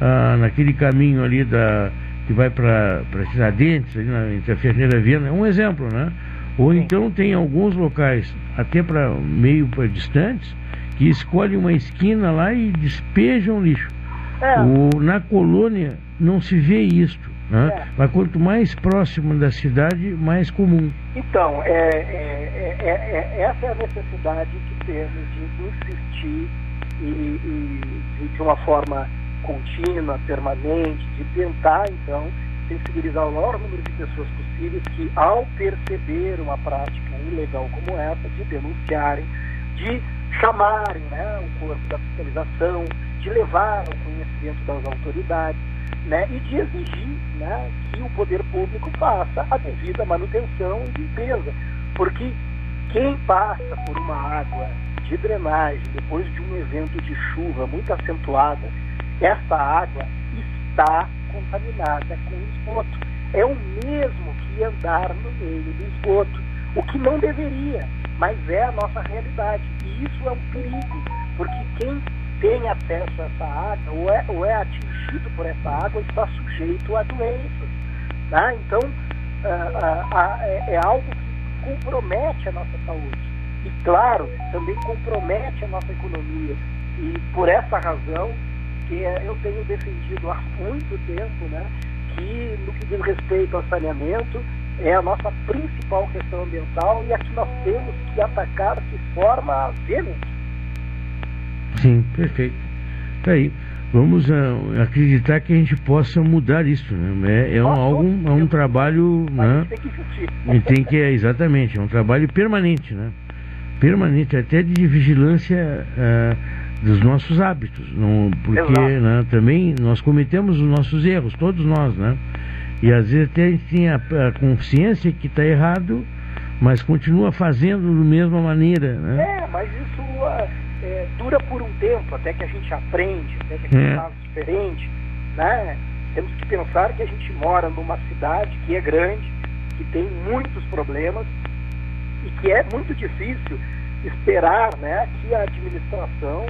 ah, naquele caminho ali da que vai para Tiradentes, ali na, entre a Ferneira Viana, é um exemplo, né? Ou então tem alguns locais, até para meio para distantes, que escolhem uma esquina lá e despejam lixo. É. O, na colônia não se vê isto. Né? É. Mas quanto mais próximo da cidade, mais comum. Então, é, é, é, é essa é a necessidade que temos de insistir e, e, de uma forma contínua, permanente, de tentar, então, sensibilizar o maior número de pessoas possíveis que, ao perceber uma prática ilegal como essa, de denunciarem, de chamarem né, o corpo da fiscalização, de levar ao conhecimento das autoridades né, e de exigir né, que o poder público faça a devida manutenção e limpeza. Porque quem passa por uma água de drenagem depois de um evento de chuva muito acentuada, essa água está contaminada com esgoto. É o mesmo que andar no meio do esgoto, o que não deveria, mas é a nossa realidade. E isso é um perigo, porque quem tem acesso a essa água ou é, ou é atingido por essa água está sujeito a doenças. Né? Então, é, é algo que compromete a nossa saúde. E, claro, também compromete a nossa economia. E por essa razão que eu tenho defendido há muito tempo né, que, no que diz respeito ao saneamento, é a nossa principal questão ambiental e a que nós temos que atacar de forma veemente. Sim, perfeito. Tá aí. Vamos uh, acreditar que a gente possa mudar isso, né? É, é um, algum, é um trabalho, né? Tem que E tem que é exatamente, é um trabalho permanente, né? Permanente, até de vigilância uh, dos nossos hábitos, não, porque né, também nós cometemos os nossos erros, todos nós, né? E às vezes até a gente tem a, a consciência que está errado, mas continua fazendo da mesma maneira, né? É, mas isso uh é, dura por um tempo, até que a gente aprende, até que a gente é. faz diferente, né? Temos que pensar que a gente mora numa cidade que é grande, que tem muitos problemas e que é muito difícil esperar né, que a administração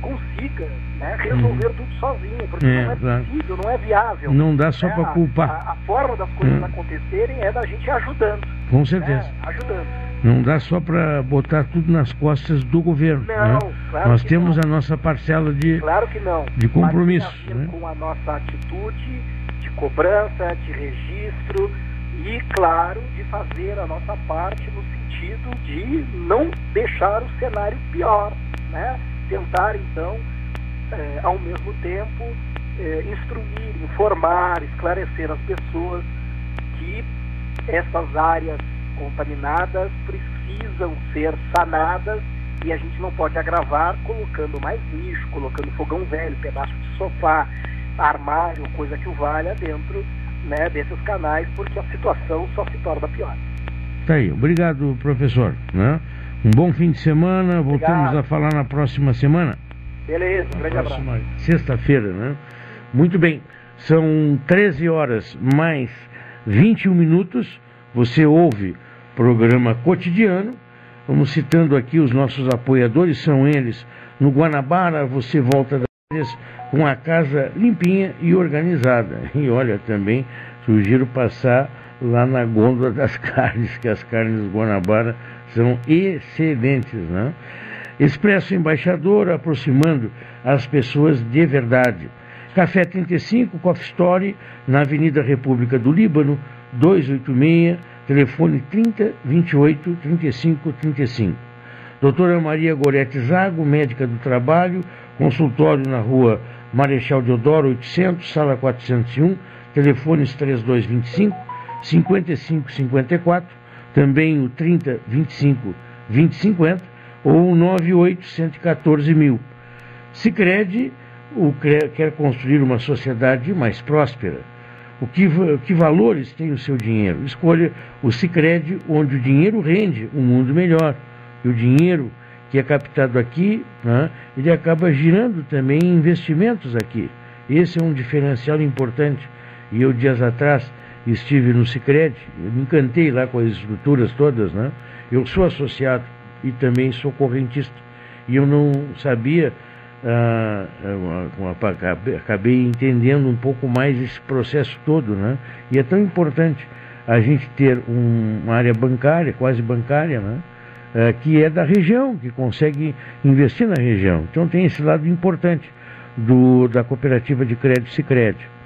consiga né, resolver uhum. tudo sozinha, porque é, não é possível, não é viável. Não dá só né? para culpar. A, a, forma das coisas uhum. acontecerem é da gente ajudando. Com certeza. Né, ajudando. Não dá só para botar tudo nas costas do governo. Não, né? claro Nós temos não. a nossa parcela de, claro que não. de compromisso. Né? com a nossa atitude de cobrança, de registro e, claro, de fazer a nossa parte no sentido de não deixar o cenário pior. Né? Tentar, então, é, ao mesmo tempo, é, instruir, informar, esclarecer as pessoas que essas áreas contaminadas precisam ser sanadas e a gente não pode agravar colocando mais lixo, colocando fogão velho, pedaço de sofá, armário, coisa que o valha dentro né, desses canais, porque a situação só se torna pior. Tá aí, obrigado professor. Né? Um bom fim de semana, voltamos obrigado. a falar na próxima semana. Beleza, um grande abraço. Sexta-feira, né? Muito bem, são 13 horas mais 21 minutos. Você ouve programa cotidiano Vamos citando aqui os nossos apoiadores, são eles. No Guanabara, você volta das férias com a casa limpinha e organizada. E olha, também sugiro passar lá na gôndola das carnes, que as carnes do Guanabara são excelentes, né? Expresso Embaixador, aproximando as pessoas de verdade. Café 35, Coffee Story, na Avenida República do Líbano, 286, telefone 30 28 35 35. Doutora Maria Gorete Zago, médica do trabalho, consultório na rua Marechal Deodoro 800, sala 401, telefones 3225 5554, também o 30 25 2050 ou o 98 114 mil. Sicredi o quer construir uma sociedade mais próspera. O que, que valores tem o seu dinheiro? Escolha o Sicredi onde o dinheiro rende um mundo melhor. E o dinheiro que é captado aqui, né, ele acaba girando também em investimentos aqui. Esse é um diferencial importante. E eu, dias atrás, estive no Cicred, eu me encantei lá com as estruturas todas, né? Eu sou associado e também sou correntista. E eu não sabia, ah, acabei entendendo um pouco mais esse processo todo, né? E é tão importante a gente ter um, uma área bancária, quase bancária, né? É, que é da região, que consegue investir na região. Então tem esse lado importante do, da cooperativa de crédito Sicredi.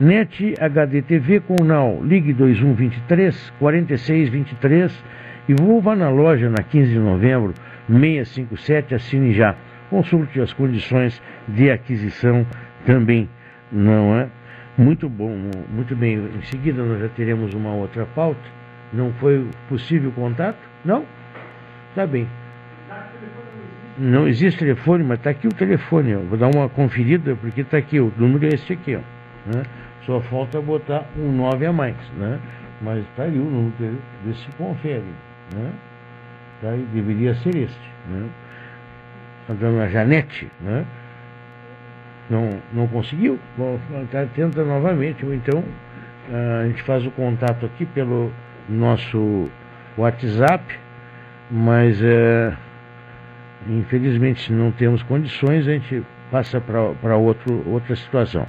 NET HDTV com o NAU, ligue 2123 4623 e vá na loja na 15 de novembro 657, assine já. Consulte as condições de aquisição também, não é? Muito bom, muito bem. Em seguida nós já teremos uma outra pauta. Não foi possível contato? Não? Tá bem. Não existe telefone, mas está aqui o telefone. Vou dar uma conferida, porque está aqui, o número é esse aqui. Ó, né? Só falta botar um 9 a mais. Né? Mas está aí o número, vê se confere. Né? Tá aí, deveria ser este. Né? A dona Janete, né? não, não conseguiu? Bom, tá, tenta novamente. Então a gente faz o contato aqui pelo nosso WhatsApp mas é, infelizmente se não temos condições a gente passa para outra situação.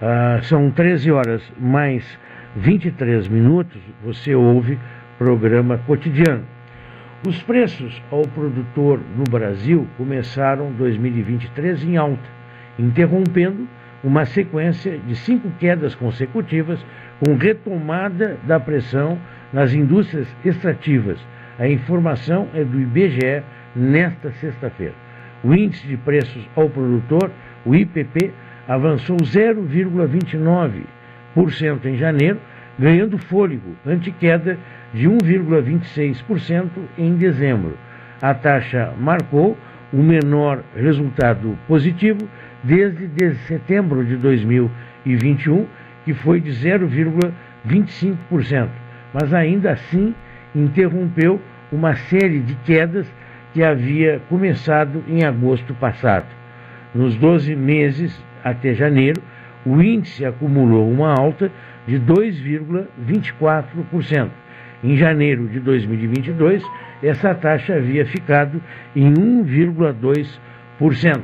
Ah, são 13 horas mais 23 minutos, você ouve programa cotidiano. Os preços ao produtor no Brasil começaram 2023 em alta, interrompendo uma sequência de cinco quedas consecutivas com retomada da pressão nas indústrias extrativas a informação é do IBGE nesta sexta-feira. O índice de preços ao produtor, o IPP, avançou 0,29% em janeiro, ganhando fôlego, ante queda de 1,26% em dezembro. A taxa marcou o menor resultado positivo desde, setembro de 2021, que foi de 0,25%, mas ainda assim interrompeu uma série de quedas que havia começado em agosto passado. Nos 12 meses até janeiro, o índice acumulou uma alta de 2,24%. Em janeiro de 2022, essa taxa havia ficado em 1,2%.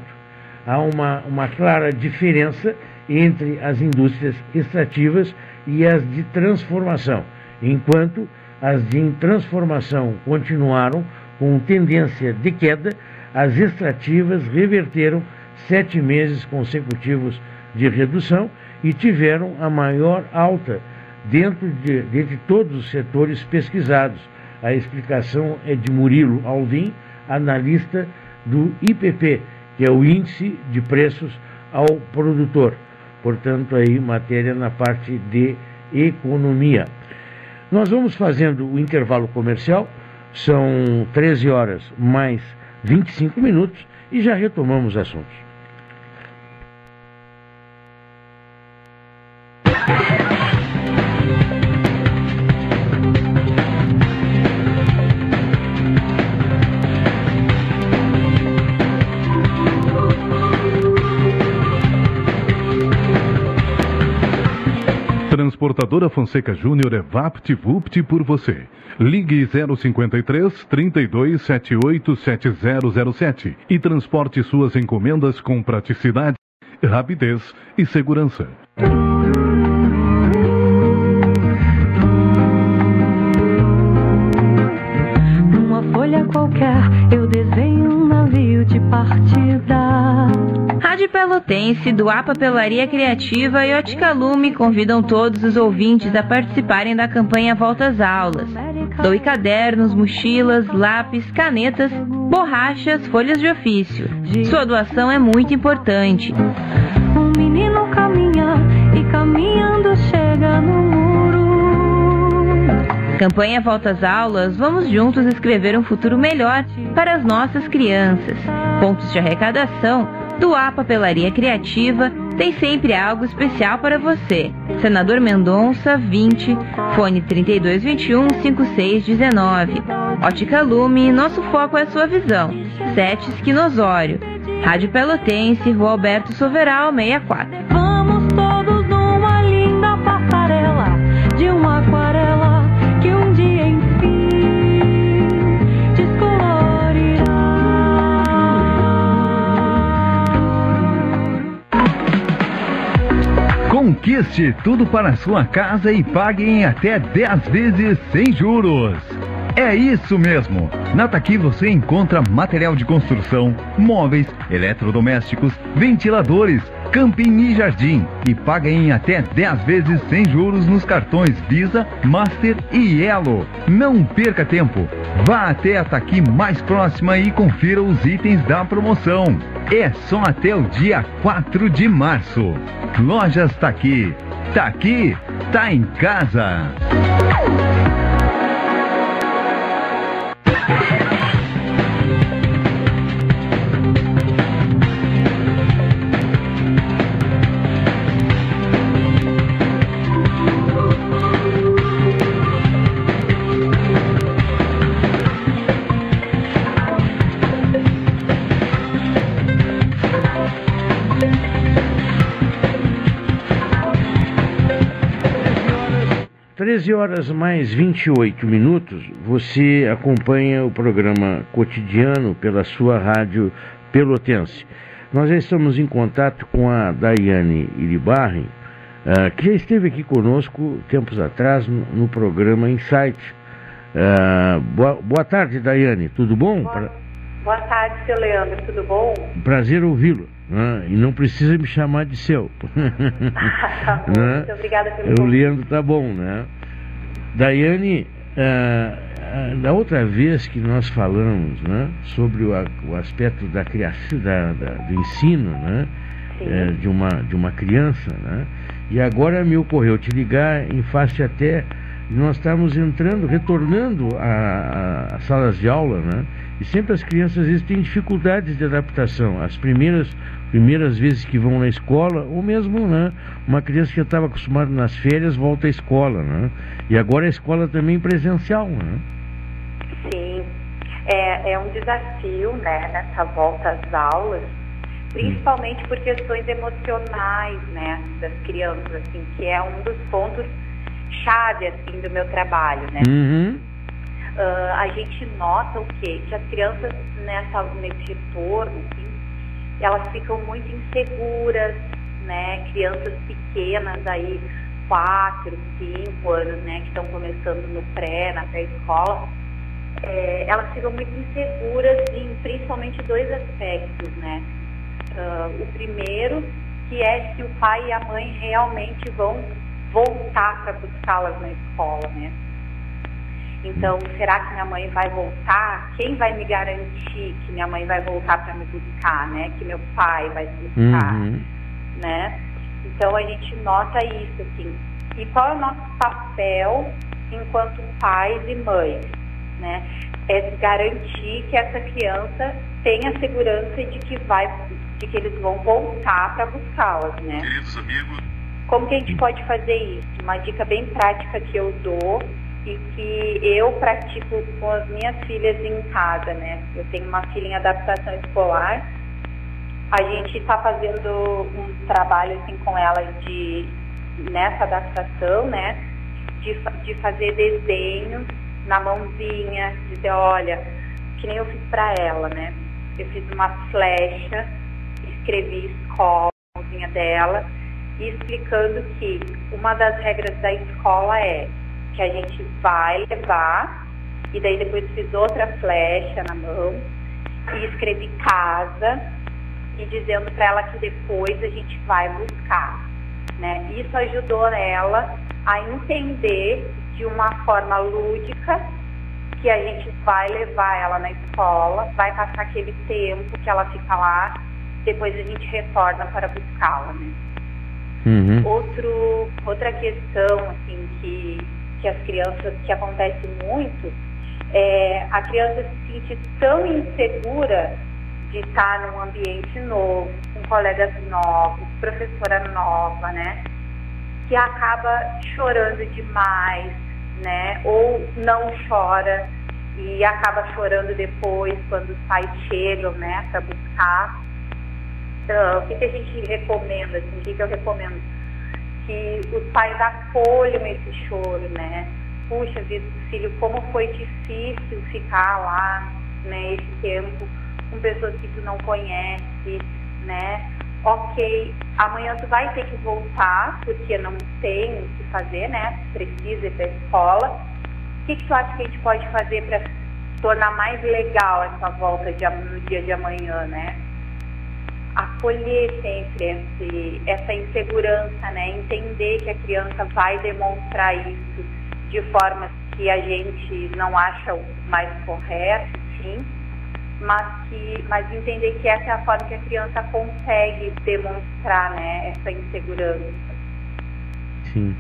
Há uma, uma clara diferença entre as indústrias extrativas e as de transformação, enquanto as de transformação continuaram com tendência de queda, as extrativas reverteram sete meses consecutivos de redução e tiveram a maior alta dentro de, de todos os setores pesquisados. A explicação é de Murilo Alvim, analista do IPP, que é o Índice de Preços ao Produtor. Portanto, aí matéria na parte de economia. Nós vamos fazendo o intervalo comercial, são 13 horas mais 25 minutos e já retomamos assuntos. Transportadora Fonseca Júnior é VaptVupt por você. Ligue 053 32 78 7007 e transporte suas encomendas com praticidade, rapidez e segurança. Numa folha qualquer, eu Rádio Pelotense, do A Papelaria Criativa e Ótica Lume convidam todos os ouvintes a participarem da campanha Volta às Aulas. Doe cadernos, mochilas, lápis, canetas, borrachas, folhas de ofício. Sua doação é muito importante. Um menino caminha e caminhando chega no muro. Campanha Volta às Aulas, vamos juntos escrever um futuro melhor para as nossas crianças. Pontos de arrecadação do A Papelaria Criativa tem sempre algo especial para você. Senador Mendonça, 20, fone 3221 5619. Ótica Lume, nosso foco é sua visão. Sete Esquinosório. Rádio Pelotense, Rua Alberto Soveral, 64. Conquiste tudo para sua casa e pague em até 10 vezes sem juros. É isso mesmo! Na Taqui você encontra material de construção, móveis, eletrodomésticos, ventiladores, camping e jardim e paga em até 10 vezes sem juros nos cartões Visa, Master e Elo. Não perca tempo! Vá até a Taqui mais próxima e confira os itens da promoção. É só até o dia 4 de março. Lojas Taqui. Taqui, tá em casa. Treze horas mais 28 minutos, você acompanha o programa cotidiano pela sua rádio pelotense. Nós já estamos em contato com a Daiane Iribarren, uh, que já esteve aqui conosco tempos atrás no, no programa Insight. Uh, boa, boa, tarde, Daiane, tudo bom? Boa, boa tarde, seu Leandro, tudo bom? Prazer ouvi-lo. Né? E não precisa me chamar de seu. tá bom, né? Muito obrigada pelo O Leandro tá bom, né? Daiane, uh, da outra vez que nós falamos né, sobre o, o aspecto da criação, da, da, do ensino né, uh, de, uma, de uma criança, né, e agora me ocorreu te ligar em face até nós estamos entrando, retornando às salas de aula, né? E sempre as crianças às vezes têm dificuldades de adaptação. As primeiras, primeiras vezes que vão na escola, ou mesmo né, uma criança que estava acostumada nas férias volta à escola, né? E agora a escola também presencial, né? Sim, é, é um desafio, né, nessa volta às aulas, principalmente por questões emocionais, né, das crianças, assim, que é um dos pontos chave assim do meu trabalho, né? Uhum. Uh, a gente nota o quê? Que as crianças nessa nesse retorno, assim, elas ficam muito inseguras, né? Crianças pequenas aí, quatro, cinco anos, né? Que estão começando no pré, na pré-escola, é, elas ficam muito inseguras em principalmente dois aspectos, né? Uh, o primeiro que é se o pai e a mãe realmente vão voltar para buscá-las na escola, né? Então, será que minha mãe vai voltar? Quem vai me garantir que minha mãe vai voltar para me buscar, né? Que meu pai vai me buscar, uhum. né? Então, a gente nota isso, assim. E qual é o nosso papel enquanto pais e mães, né? É garantir que essa criança tenha segurança de que vai, de que eles vão voltar para buscá-las, né? Queridos amigos, como que a gente pode fazer isso? Uma dica bem prática que eu dou e que eu pratico com as minhas filhas em casa, né? Eu tenho uma filha em adaptação escolar. A gente está fazendo um trabalho assim com ela de nessa adaptação, né, de, de fazer desenhos na mãozinha, dizer, olha, que nem eu fiz para ela, né? Eu fiz uma flecha, escrevi escola na mãozinha dela e explicando que uma das regras da escola é que a gente vai levar e daí depois fiz outra flecha na mão e escrevi casa e dizendo para ela que depois a gente vai buscar, né? Isso ajudou ela a entender de uma forma lúdica que a gente vai levar ela na escola, vai passar aquele tempo que ela fica lá, depois a gente retorna para buscá-la, né? Uhum. Outro, outra questão assim que, que as crianças que acontece muito é a criança se sentir tão insegura de estar num ambiente novo, com colegas novos, professora nova, né? Que acaba chorando demais, né? Ou não chora e acaba chorando depois quando os pais chegam, né, para buscar. Então, o que, que a gente recomenda, assim, o que, que eu recomendo? Que os pais acolham esse choro, né? Puxa vida, filho, como foi difícil ficar lá, né, esse tempo com pessoas que tu não conhece, né? Ok, amanhã tu vai ter que voltar, porque não tem o que fazer, né? Precisa ir para a escola. O que, que tu acha que a gente pode fazer para tornar mais legal essa volta de, no dia de amanhã, né? Acolher sempre esse, essa insegurança, né? Entender que a criança vai demonstrar isso de forma que a gente não acha mais correto, sim. Mas que mas entender que essa é a forma que a criança consegue demonstrar né essa insegurança. Sim.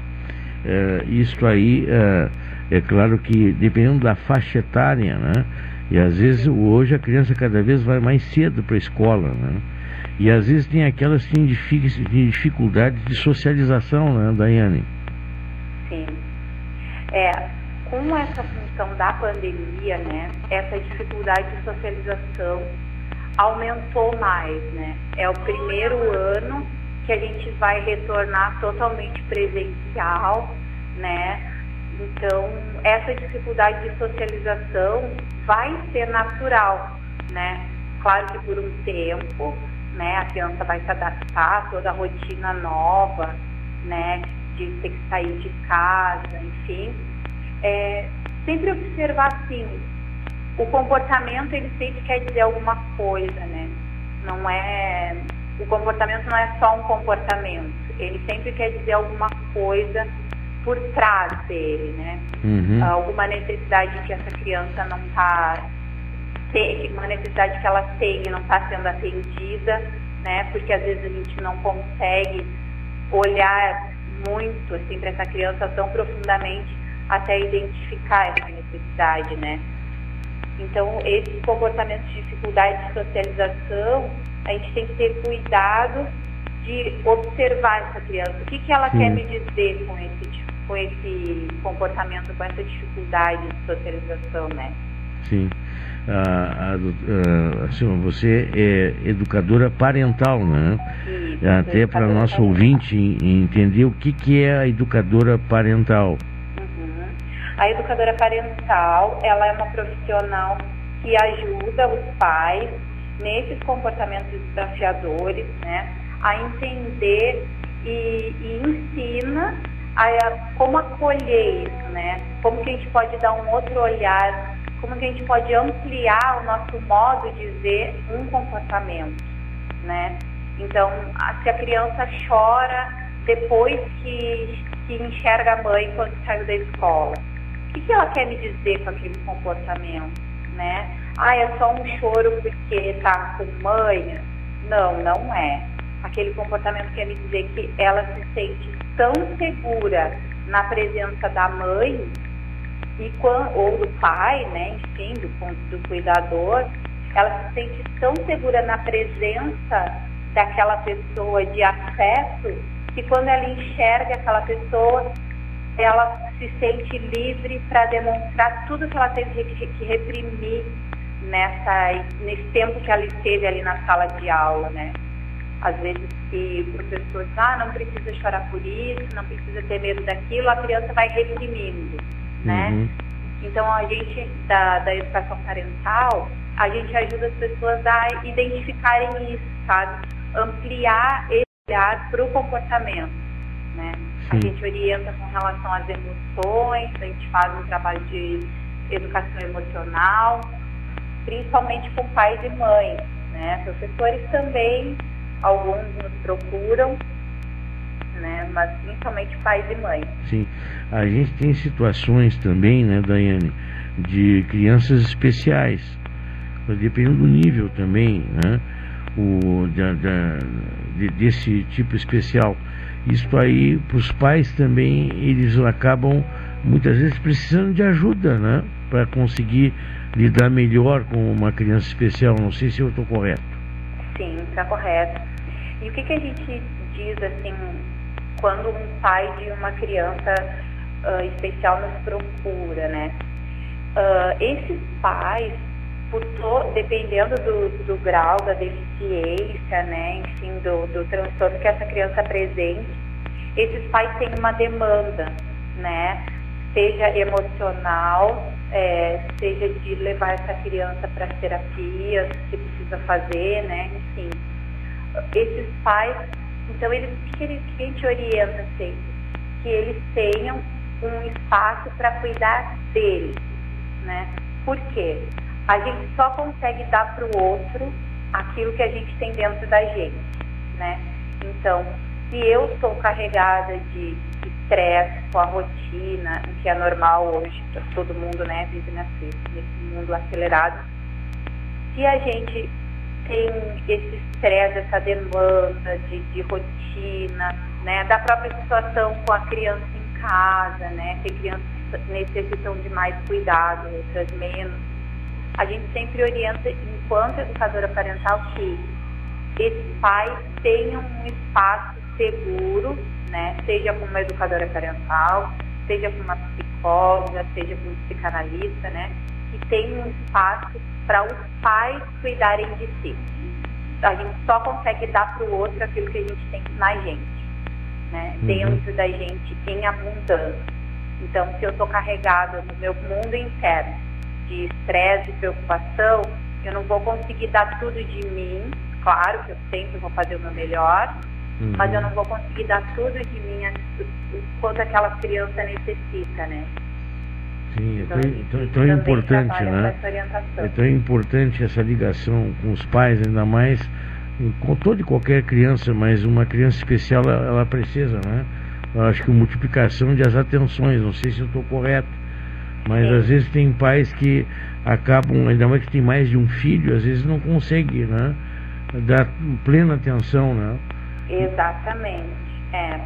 É, isso aí é, é, claro que dependendo da faixa etária né e às vezes hoje a criança cada vez vai mais cedo para a escola né e às vezes tem aquelas que têm dificuldades de socialização né Daiane sim é com essa função da pandemia, né, essa dificuldade de socialização aumentou mais, né? É o primeiro ano que a gente vai retornar totalmente presencial, né? Então, essa dificuldade de socialização vai ser natural, né? Claro que por um tempo, né, a criança vai se adaptar a toda a rotina nova, né, de ter que sair de casa, enfim, é, sempre observar assim, o comportamento ele sempre quer dizer alguma coisa, né? Não é o comportamento não é só um comportamento, ele sempre quer dizer alguma coisa por trás dele, né? Uhum. Alguma necessidade que essa criança não está uma necessidade que ela tem e não está sendo atendida, né? Porque às vezes a gente não consegue olhar muito assim para essa criança tão profundamente até identificar essa necessidade, né? Então, esses comportamentos de dificuldade de socialização, a gente tem que ter cuidado de observar essa criança. O que, que ela Sim. quer me dizer com esse, com esse comportamento, com essa dificuldade de socialização, né? Sim. Ah, assim, você é educadora parental, né? Isso, Até para nosso ouvinte entender o que, que é a educadora parental. A educadora parental, ela é uma profissional que ajuda os pais nesses comportamentos desafiadores, né, a entender e, e ensina a, como acolher isso, né, como que a gente pode dar um outro olhar, como que a gente pode ampliar o nosso modo de ver um comportamento, né. Então, se a criança chora depois que, que enxerga a mãe quando saiu da escola, o que, que ela quer me dizer com aquele comportamento, né? Ah, é só um choro porque tá com manha? Não, não é. Aquele comportamento quer me dizer que ela se sente tão segura na presença da mãe e quan- ou do pai, né? Enfim, do, do cuidador, ela se sente tão segura na presença daquela pessoa de afeto que quando ela enxerga aquela pessoa, ela se sente livre para demonstrar tudo que ela teve que reprimir nessa, nesse tempo que ela esteve ali na sala de aula, né? Às vezes que o professor diz, ah, não precisa chorar por isso, não precisa ter medo daquilo, a criança vai reprimindo, né? Uhum. Então a gente da, da educação parental, a gente ajuda as pessoas a identificarem isso, sabe? Ampliar esse olhar para o comportamento, né? A Sim. gente orienta com relação às emoções, a gente faz um trabalho de educação emocional, principalmente com pais e mães, né? Professores também, alguns nos procuram, né? Mas principalmente pais e mães. Sim. A gente tem situações também, né, Daiane, de crianças especiais. Dependendo do nível também, né? O, da, da- de- desse tipo especial. Isso aí, para os pais também, eles acabam muitas vezes precisando de ajuda, né? Para conseguir lidar melhor com uma criança especial. Não sei se eu estou correto. Sim, está correto. E o que, que a gente diz assim quando um pai de uma criança ah, especial nos procura, né? Ah, esses pais, to- dependendo do, do grau da deficiência, né, enfim, do, do transtorno que essa criança apresente, esses pais têm uma demanda, né? Seja emocional, eh, seja de levar essa criança para as terapias que precisa fazer, né? Enfim, esses pais, então eles, o que, que gente orienta sempre? Que eles tenham um espaço para cuidar deles, né? Por quê? A gente só consegue dar para o outro aquilo que a gente tem dentro da gente, né? Então, se eu estou carregada de estresse com a rotina, que é normal hoje, pra todo mundo, né, vive nesse, nesse mundo acelerado, se a gente tem esse estresse, essa demanda de, de rotina, né, da própria situação com a criança em casa, né, tem crianças que necessitam de mais cuidado, outras menos. A gente sempre orienta, enquanto educadora parental, que esses pais tenham um espaço seguro, né, seja com uma educadora parental, seja com uma psicóloga, seja com um psicanalista, né, que tenham um espaço para os pais cuidarem de si. A gente só consegue dar para o outro aquilo que a gente tem na gente, né? Uhum. Dentro da gente em abundância. Então, se eu estou carregada no meu mundo interno de estresse e preocupação, eu não vou conseguir dar tudo de mim. Claro que eu sempre vou fazer o meu melhor, Uhum. mas eu não vou conseguir dar tudo de mim a- quanto aquela criança necessita, né? Sim, é Então, tão, a gente tão- tão também importante, né? orientação. É tão importante essa ligação com os pais, ainda mais com toda e qualquer criança, mas uma criança especial ela, ela precisa, né? Eu acho que multiplicação de as atenções, não sei se eu estou correto, mas Sim. às vezes tem pais que acabam, ainda mais que tem mais de um filho, às vezes não consegue, né? Dar plena atenção, né? Exatamente. É.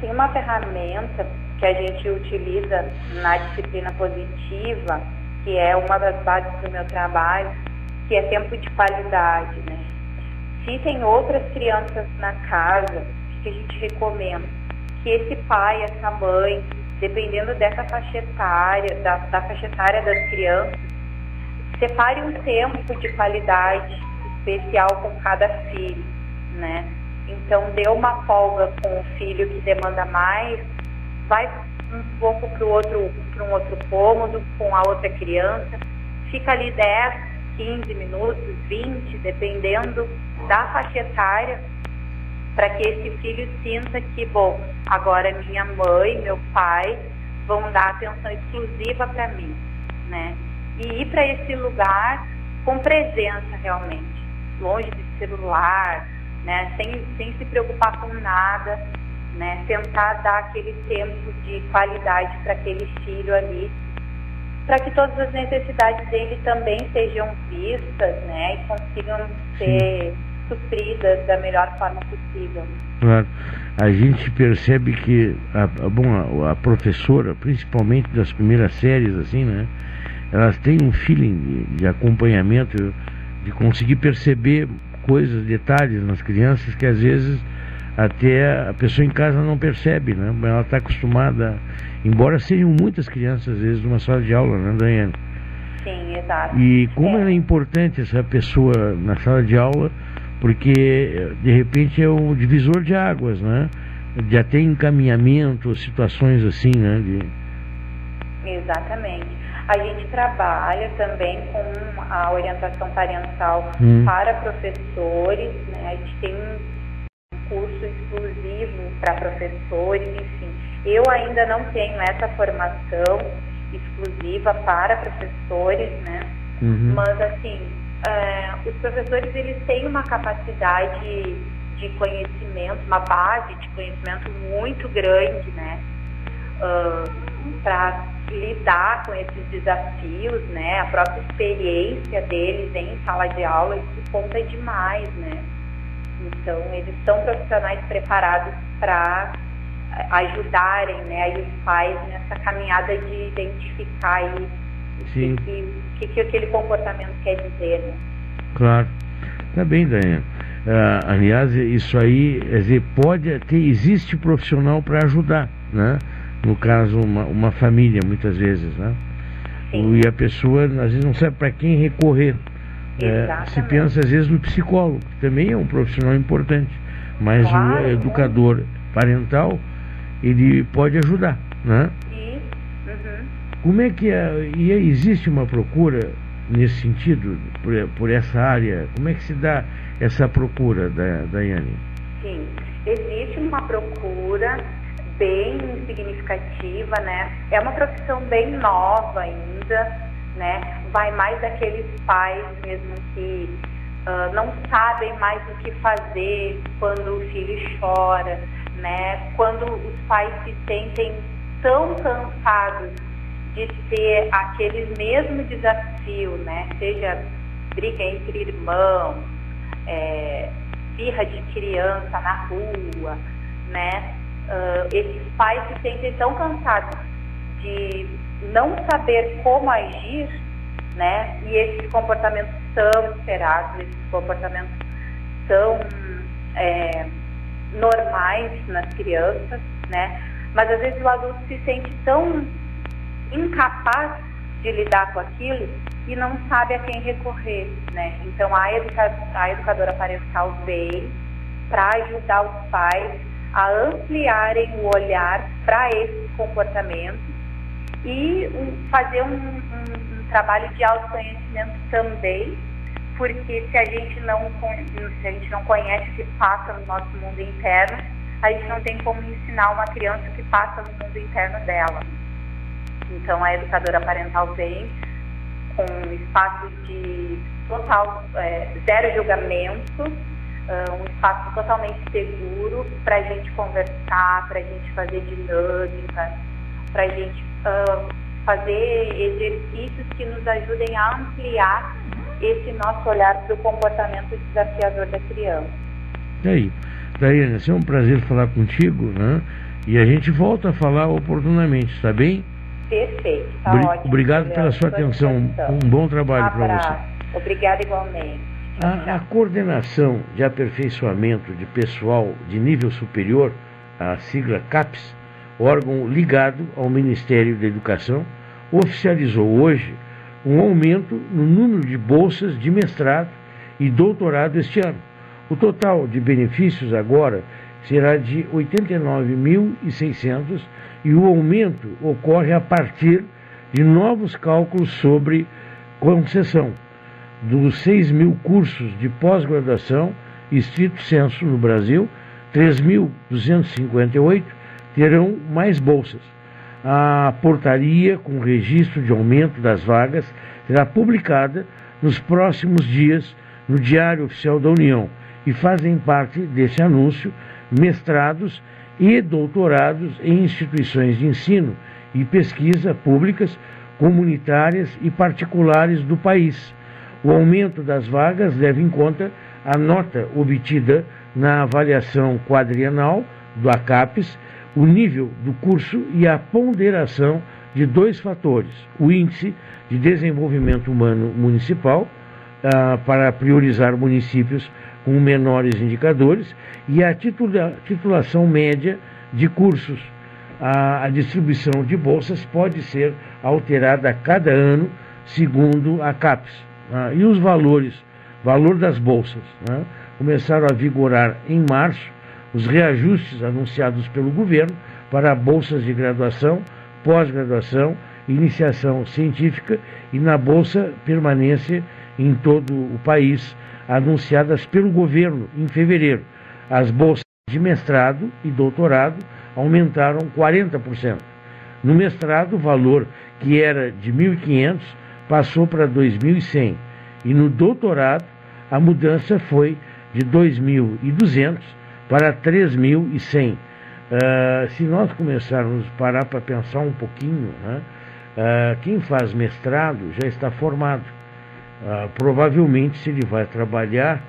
Tem uma ferramenta que a gente utiliza na disciplina positiva, que é uma das bases do meu trabalho, que é tempo de qualidade, né? Se tem outras crianças na casa, o que a gente recomenda? Que esse pai, essa mãe, dependendo dessa faixa etária, da, da faixa etária das crianças, separe um tempo de qualidade especial com cada filho, né? Então dê uma folga com o filho que demanda mais, vai um pouco para outro, para um outro cômodo com a outra criança, fica ali 10, 15 minutos, 20, dependendo da faixa etária, para que esse filho sinta que, bom, agora minha mãe, meu pai vão dar atenção exclusiva para mim, né? E ir para esse lugar com presença realmente, longe de celular, né? Sem, sem se preocupar com nada, né? Tentar dar aquele tempo de qualidade para aquele filho ali, para que todas as necessidades dele também sejam vistas, né? E consigam ser supridas da melhor forma possível. Claro. A gente percebe que a, a- bom, a, a professora, principalmente das primeiras séries, assim, né? Elas têm um feeling de, de acompanhamento, de conseguir perceber coisas, detalhes nas crianças que às vezes até a pessoa em casa não percebe, né? Ela está acostumada, embora sejam muitas crianças às vezes numa sala de aula, né, Daiane? Sim, exato. E como é. é importante essa pessoa na sala de aula porque de repente é o divisor de águas, né? De até encaminhamento, situações assim, né? De... Exatamente. A gente trabalha também com a orientação parental Hum. para professores, né? A gente tem um curso exclusivo para professores, enfim. Eu ainda não tenho essa formação exclusiva para professores, né? Uhum. Mas assim, é, os professores eles têm uma capacidade de conhecimento, uma base de conhecimento muito grande, né? para lidar com esses desafios, né? A própria experiência deles em sala de aula, isso conta demais, né? Então, eles são profissionais preparados para ajudarem, né, os pais nessa caminhada de identificar aí o Sim. que, que, que aquele comportamento quer dizer, né? Claro. Tá bem, Daiane. Ah, aliás, isso aí, quer dizer, pode ter, existe profissional para ajudar, né? No caso, uma, uma família, muitas vezes, né? E a pessoa, às vezes, não sabe para quem recorrer. É, se pensa, às vezes, no psicólogo, que também é um profissional importante. Mas Claro. o educador parental, ele pode ajudar, né? E, uhum. Como é que é, e existe uma procura nesse sentido, por, por essa área? Como é que se dá essa procura, da, Daiane? Sim, existe uma procura bem significativa, né? É uma profissão bem nova ainda, né? Vai mais daqueles pais mesmo que ah, não sabem mais o que fazer quando o filho chora, né? Quando os pais se sentem tão cansados de ter aquele mesmo desafio, né? Seja briga entre irmãos, é, birra de criança na rua, né? Ah, esses pais se sentem tão cansados de não saber como agir, né? E esses comportamentos são esperados, esses comportamentos são é, normais nas crianças, né? Mas às vezes o adulto se sente tão incapaz de lidar com aquilo e não sabe a quem recorrer, né? Então a, educa a educadora parental vem para ajudar os pais a ampliarem o olhar para esses comportamentos e um- fazer um, um- um trabalho de autoconhecimento também, porque se a gente não se a gente não conhece o que passa no nosso mundo interno, a gente não tem como ensinar uma criança o que passa no mundo interno dela. Então a educadora parental vem com espaços de total é, zero julgamento, ah, um espaço totalmente seguro para a gente conversar, para a gente fazer dinâmicas, para a gente ah, fazer exercícios que nos ajudem a ampliar esse nosso olhar para o comportamento desafiador da criança. E aí, Daiane, é um prazer falar contigo, né? E a gente volta a falar oportunamente, está bem? Perfeito, tá Obri- ótimo. Obrigado pela sua atenção. disposição. Um bom trabalho para você. Obrigada igualmente. A, a coordenação de aperfeiçoamento de pessoal de nível superior, a sigla CAPES, órgão ligado ao Ministério da Educação, oficializou hoje um aumento no número de bolsas de mestrado e doutorado este ano. O total de benefícios agora será de 89.600 e o aumento ocorre a partir de novos cálculos sobre concessão dos 6 mil cursos de pós-graduação, estrito senso no Brasil, 3.258 terão mais bolsas. A portaria com registro de aumento das vagas será publicada nos próximos dias no Diário Oficial da União e fazem parte desse anúncio mestrados e doutorados em instituições de ensino e pesquisa públicas, comunitárias e particulares do país. O aumento das vagas leva em conta a nota obtida na avaliação quadrienal do ACAPES, o nível do curso e a ponderação de dois fatores: o índice de desenvolvimento humano municipal, ah, para priorizar municípios com menores indicadores, e a titula- titulação média de cursos. A, a distribuição de bolsas pode ser alterada a cada ano, segundo a CAPES. Ah, e os valores, valor das bolsas, né? começaram a vigorar em março os reajustes anunciados pelo governo para bolsas de graduação, pós-graduação, iniciação científica e na bolsa permanência em todo o país, anunciadas pelo governo em fevereiro. As bolsas de mestrado e doutorado aumentaram 40%. No mestrado, o valor que era de 1.500 passou para 2.100 e no doutorado a mudança foi de 2.200 para 3.100. Uh, ah, se nós começarmos a parar para pensar um pouquinho, né, uh, quem faz mestrado já está formado. Uh, provavelmente, se ele vai trabalhar,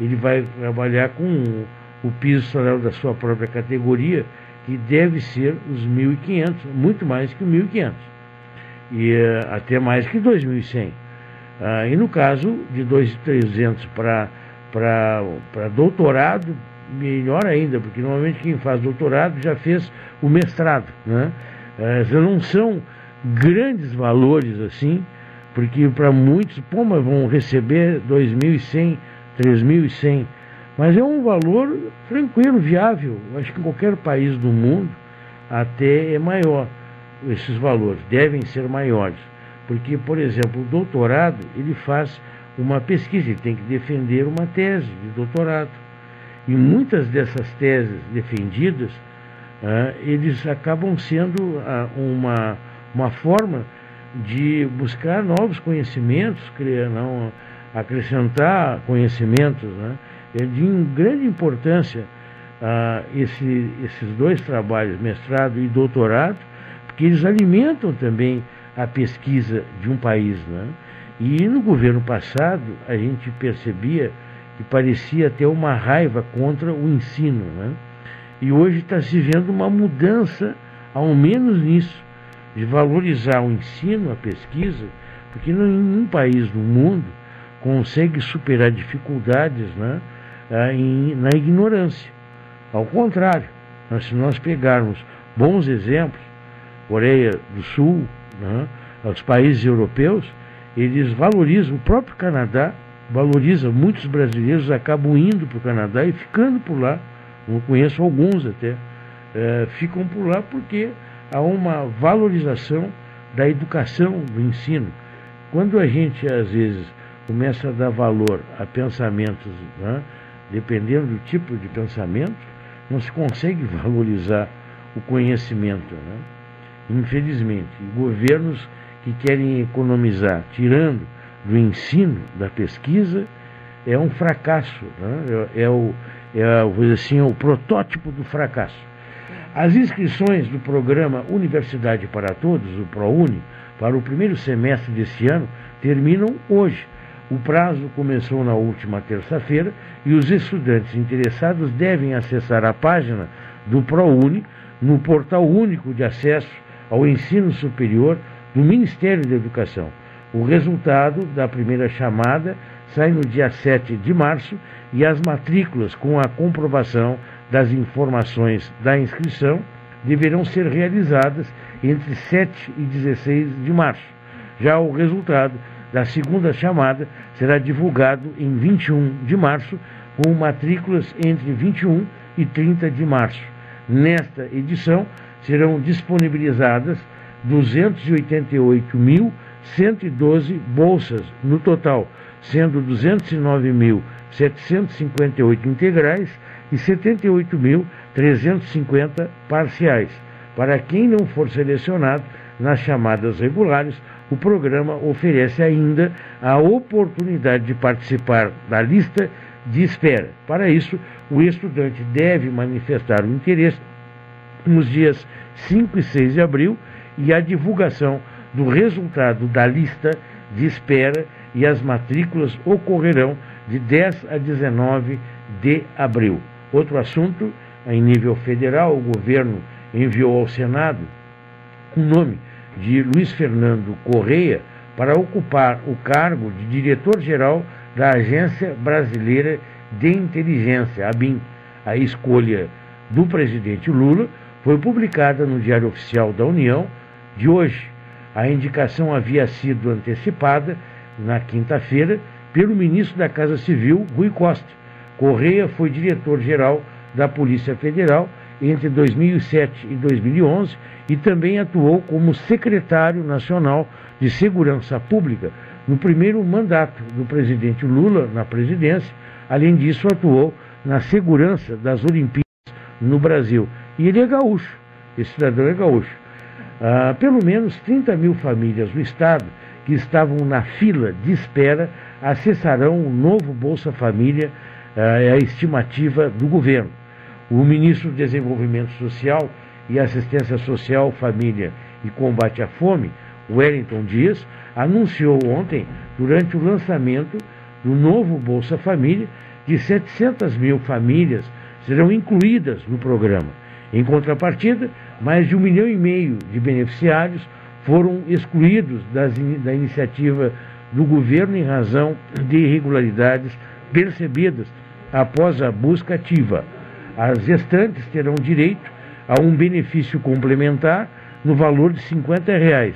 ele vai trabalhar com o, piso salarial da sua própria categoria, que deve ser os 1.500, muito mais que o 1.500, e uh, até mais que 2.100. Uh, e no caso de 2.300 para doutorado, melhor ainda, porque normalmente quem faz doutorado já fez o mestrado. Né? Uh, não são grandes valores assim, porque para muitos, pô, mas vão receber 2.100, 3.100 mas é um valor tranquilo, viável. Acho que em qualquer país do mundo até é maior esses valores, devem ser maiores. Porque, por exemplo, o doutorado, ele faz uma pesquisa, ele tem que defender uma tese de doutorado. E muitas dessas teses defendidas, ah, eles acabam sendo ah, uma, uma forma de buscar novos conhecimentos, criar, não, acrescentar conhecimentos, né? é de grande importância ah, esse, esses dois trabalhos, mestrado e doutorado, porque eles alimentam também a pesquisa de um país. Né? E no governo passado, a gente percebia que parecia ter uma raiva contra o ensino. Né? E hoje está se vendo uma mudança, ao menos nisso, de valorizar o ensino, a pesquisa, porque nenhum país do mundo consegue superar dificuldades né, em, na ignorância. Ao contrário, nós, se nós pegarmos bons exemplos, Coreia do Sul, né, os países europeus, eles valorizam, o próprio Canadá valoriza, muitos brasileiros acabam indo para o Canadá e ficando por lá, não conheço alguns até, é, ficam por lá porque há uma valorização da educação, do ensino. Quando a gente, às vezes, começa a dar valor a pensamentos né, dependendo do tipo de pensamento, não se consegue valorizar o conhecimento. Né? Infelizmente, governos que querem economizar, tirando do ensino, da pesquisa, é um fracasso. Né? É, é, o, é assim, o protótipo do fracasso. As inscrições do programa Universidade para Todos, o ProUni, para o primeiro semestre deste ano, terminam hoje. O prazo começou na última terça-feira e os estudantes interessados devem acessar a página do ProUni no Portal Único de Acesso ao Ensino Superior do Ministério da Educação. O resultado da primeira chamada sai no dia 7 de março e as matrículas com a comprovação das informações da inscrição deverão ser realizadas entre 7 e 16 de março. Já o resultado da segunda chamada será divulgado em 21 de março, com matrículas entre 21 e 30 de março. Nesta edição serão disponibilizadas 288.112 bolsas no total, sendo 209.758 integrais e 78.350 parciais. Para quem não for selecionado nas chamadas regulares, o programa oferece ainda a oportunidade de participar da lista de espera. Para isso, o estudante deve manifestar o interesse nos dias 5 e 6 de abril e a divulgação do resultado da lista de espera e as matrículas ocorrerão de 10 a 19 de abril. Outro assunto, em nível federal, o governo enviou ao Senado um nome de Luiz Fernando Correia para ocupar o cargo de diretor-geral da Agência Brasileira de Inteligência, ABIN. A escolha do presidente Lula foi publicada no Diário Oficial da União de hoje. A indicação havia sido antecipada na quinta-feira pelo ministro da Casa Civil, Rui Costa, Correia foi diretor-geral da Polícia Federal entre 2007 e 2011 e também atuou como secretário nacional de Segurança Pública no primeiro mandato do presidente Lula na presidência. Além disso, atuou na segurança das Olimpíadas no Brasil. E ele é gaúcho, esse cidadão é gaúcho. Ah, pelo menos 30 mil famílias do Estado que estavam na fila de espera acessarão o novo Bolsa Família, ah, é a estimativa do governo. O ministro do Desenvolvimento Social e Assistência Social, Família e Combate à Fome, Wellington Dias, anunciou ontem, durante o lançamento do novo Bolsa Família, que 700 mil famílias serão incluídas no programa. Em contrapartida, mais de um milhão e meio de beneficiários foram excluídos das, da iniciativa do governo em razão de irregularidades percebidas após a busca ativa. As restantes terão direito a um benefício complementar no valor de 50 reais,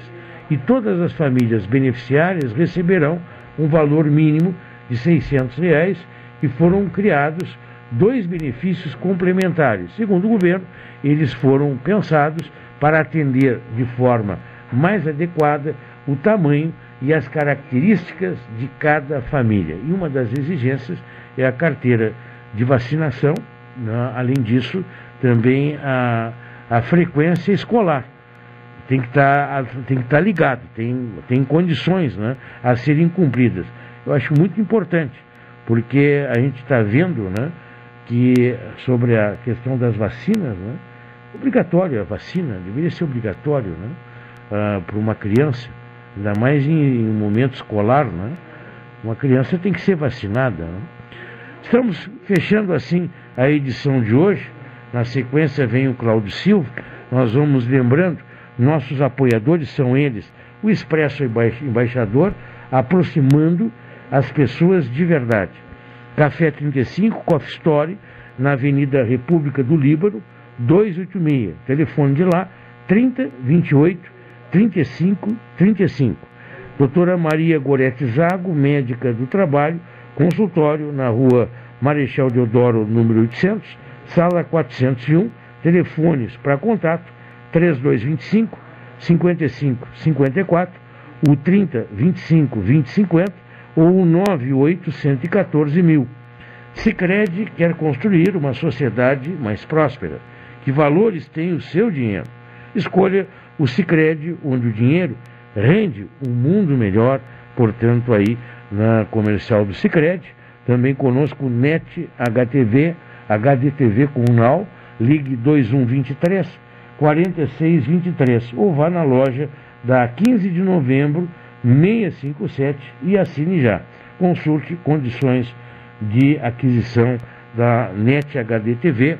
e todas as famílias beneficiárias receberão um valor mínimo de 600 reais e foram criados dois benefícios complementares. Segundo o governo, eles foram pensados para atender de forma mais adequada o tamanho e as características de cada família. E uma das exigências é a carteira de vacinação, né? além disso, também a, a frequência escolar. Tem que estar, tá, estar tá ligado, tem, tem condições né, a serem cumpridas. Eu acho muito importante, porque a gente está vendo né, que sobre a questão das vacinas, né, obrigatória a vacina, deveria ser obrigatório né, uh, para uma criança, ainda mais em, em momento escolar, né, uma criança tem que ser vacinada. Né. Estamos fechando assim a edição de hoje. Na sequência vem o Cláudio Silva. Nós vamos lembrando, nossos apoiadores são eles, o Expresso Embaixador, aproximando as pessoas de verdade. Café 35, Coffee Story, na Avenida República do Líbano, 286. Telefone de lá, 30 28 35 35. Doutora Maria Gorete Zago, médica do trabalho, consultório na rua Marechal Deodoro, número 800, sala 401, telefones para contato 3225 55 54, o 30 25 20 50 ou o 9814 mil. Sicredi quer construir uma sociedade mais próspera. Que valores tem o seu dinheiro? Escolha o Sicredi, onde o dinheiro rende um mundo melhor, portanto aí na comercial do Sicredi, também conosco NET HTV, HDTV com Now, ligue 2123 4623 ou vá na loja da 15 de novembro 657 e assine já. Consulte condições de aquisição da NET HD TV.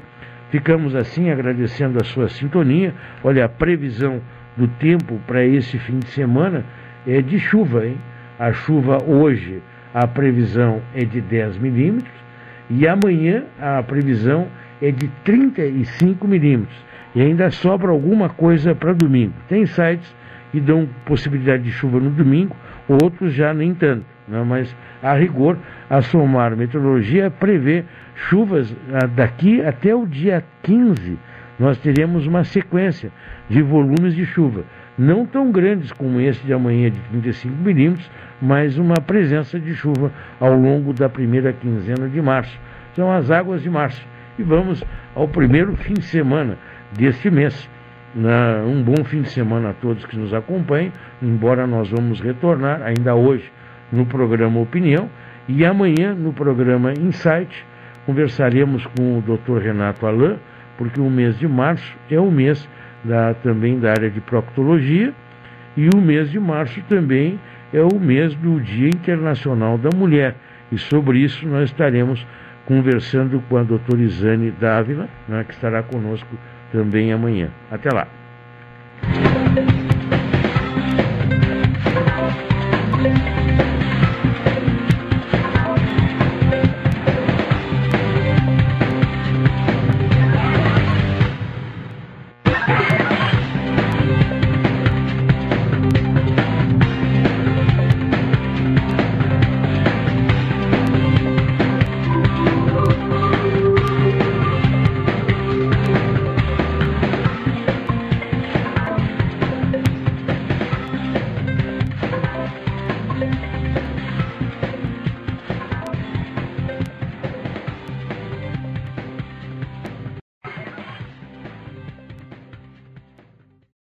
Ficamos assim agradecendo a sua sintonia. Olha, a previsão do tempo para esse fim de semana é de chuva, hein? A chuva hoje, a previsão é de 10 milímetros e amanhã a previsão é de 35 milímetros. E ainda sobra alguma coisa para domingo. Tem sites e dão possibilidade de chuva no domingo, outros já nem tanto. Né? Mas, a rigor, a Somar Meteorologia prevê chuvas ah, daqui até o dia 15. Nós teremos uma sequência de volumes de chuva, não tão grandes como esse de amanhã de 35 milímetros, mas uma presença de chuva ao longo da primeira quinzena de março. São as águas de março. E vamos ao primeiro fim de semana deste mês. Na, um bom fim de semana a todos que nos acompanham, embora nós vamos retornar ainda hoje no programa Opinião e amanhã no programa Insight conversaremos com o Dr. Renato Alain, porque o mês de março é o mês da, também da área de proctologia e o mês de março também é o mês do Dia Internacional da Mulher. E sobre isso nós estaremos conversando com a doutora Isane Dávila, né, que estará conosco também amanhã. Até lá.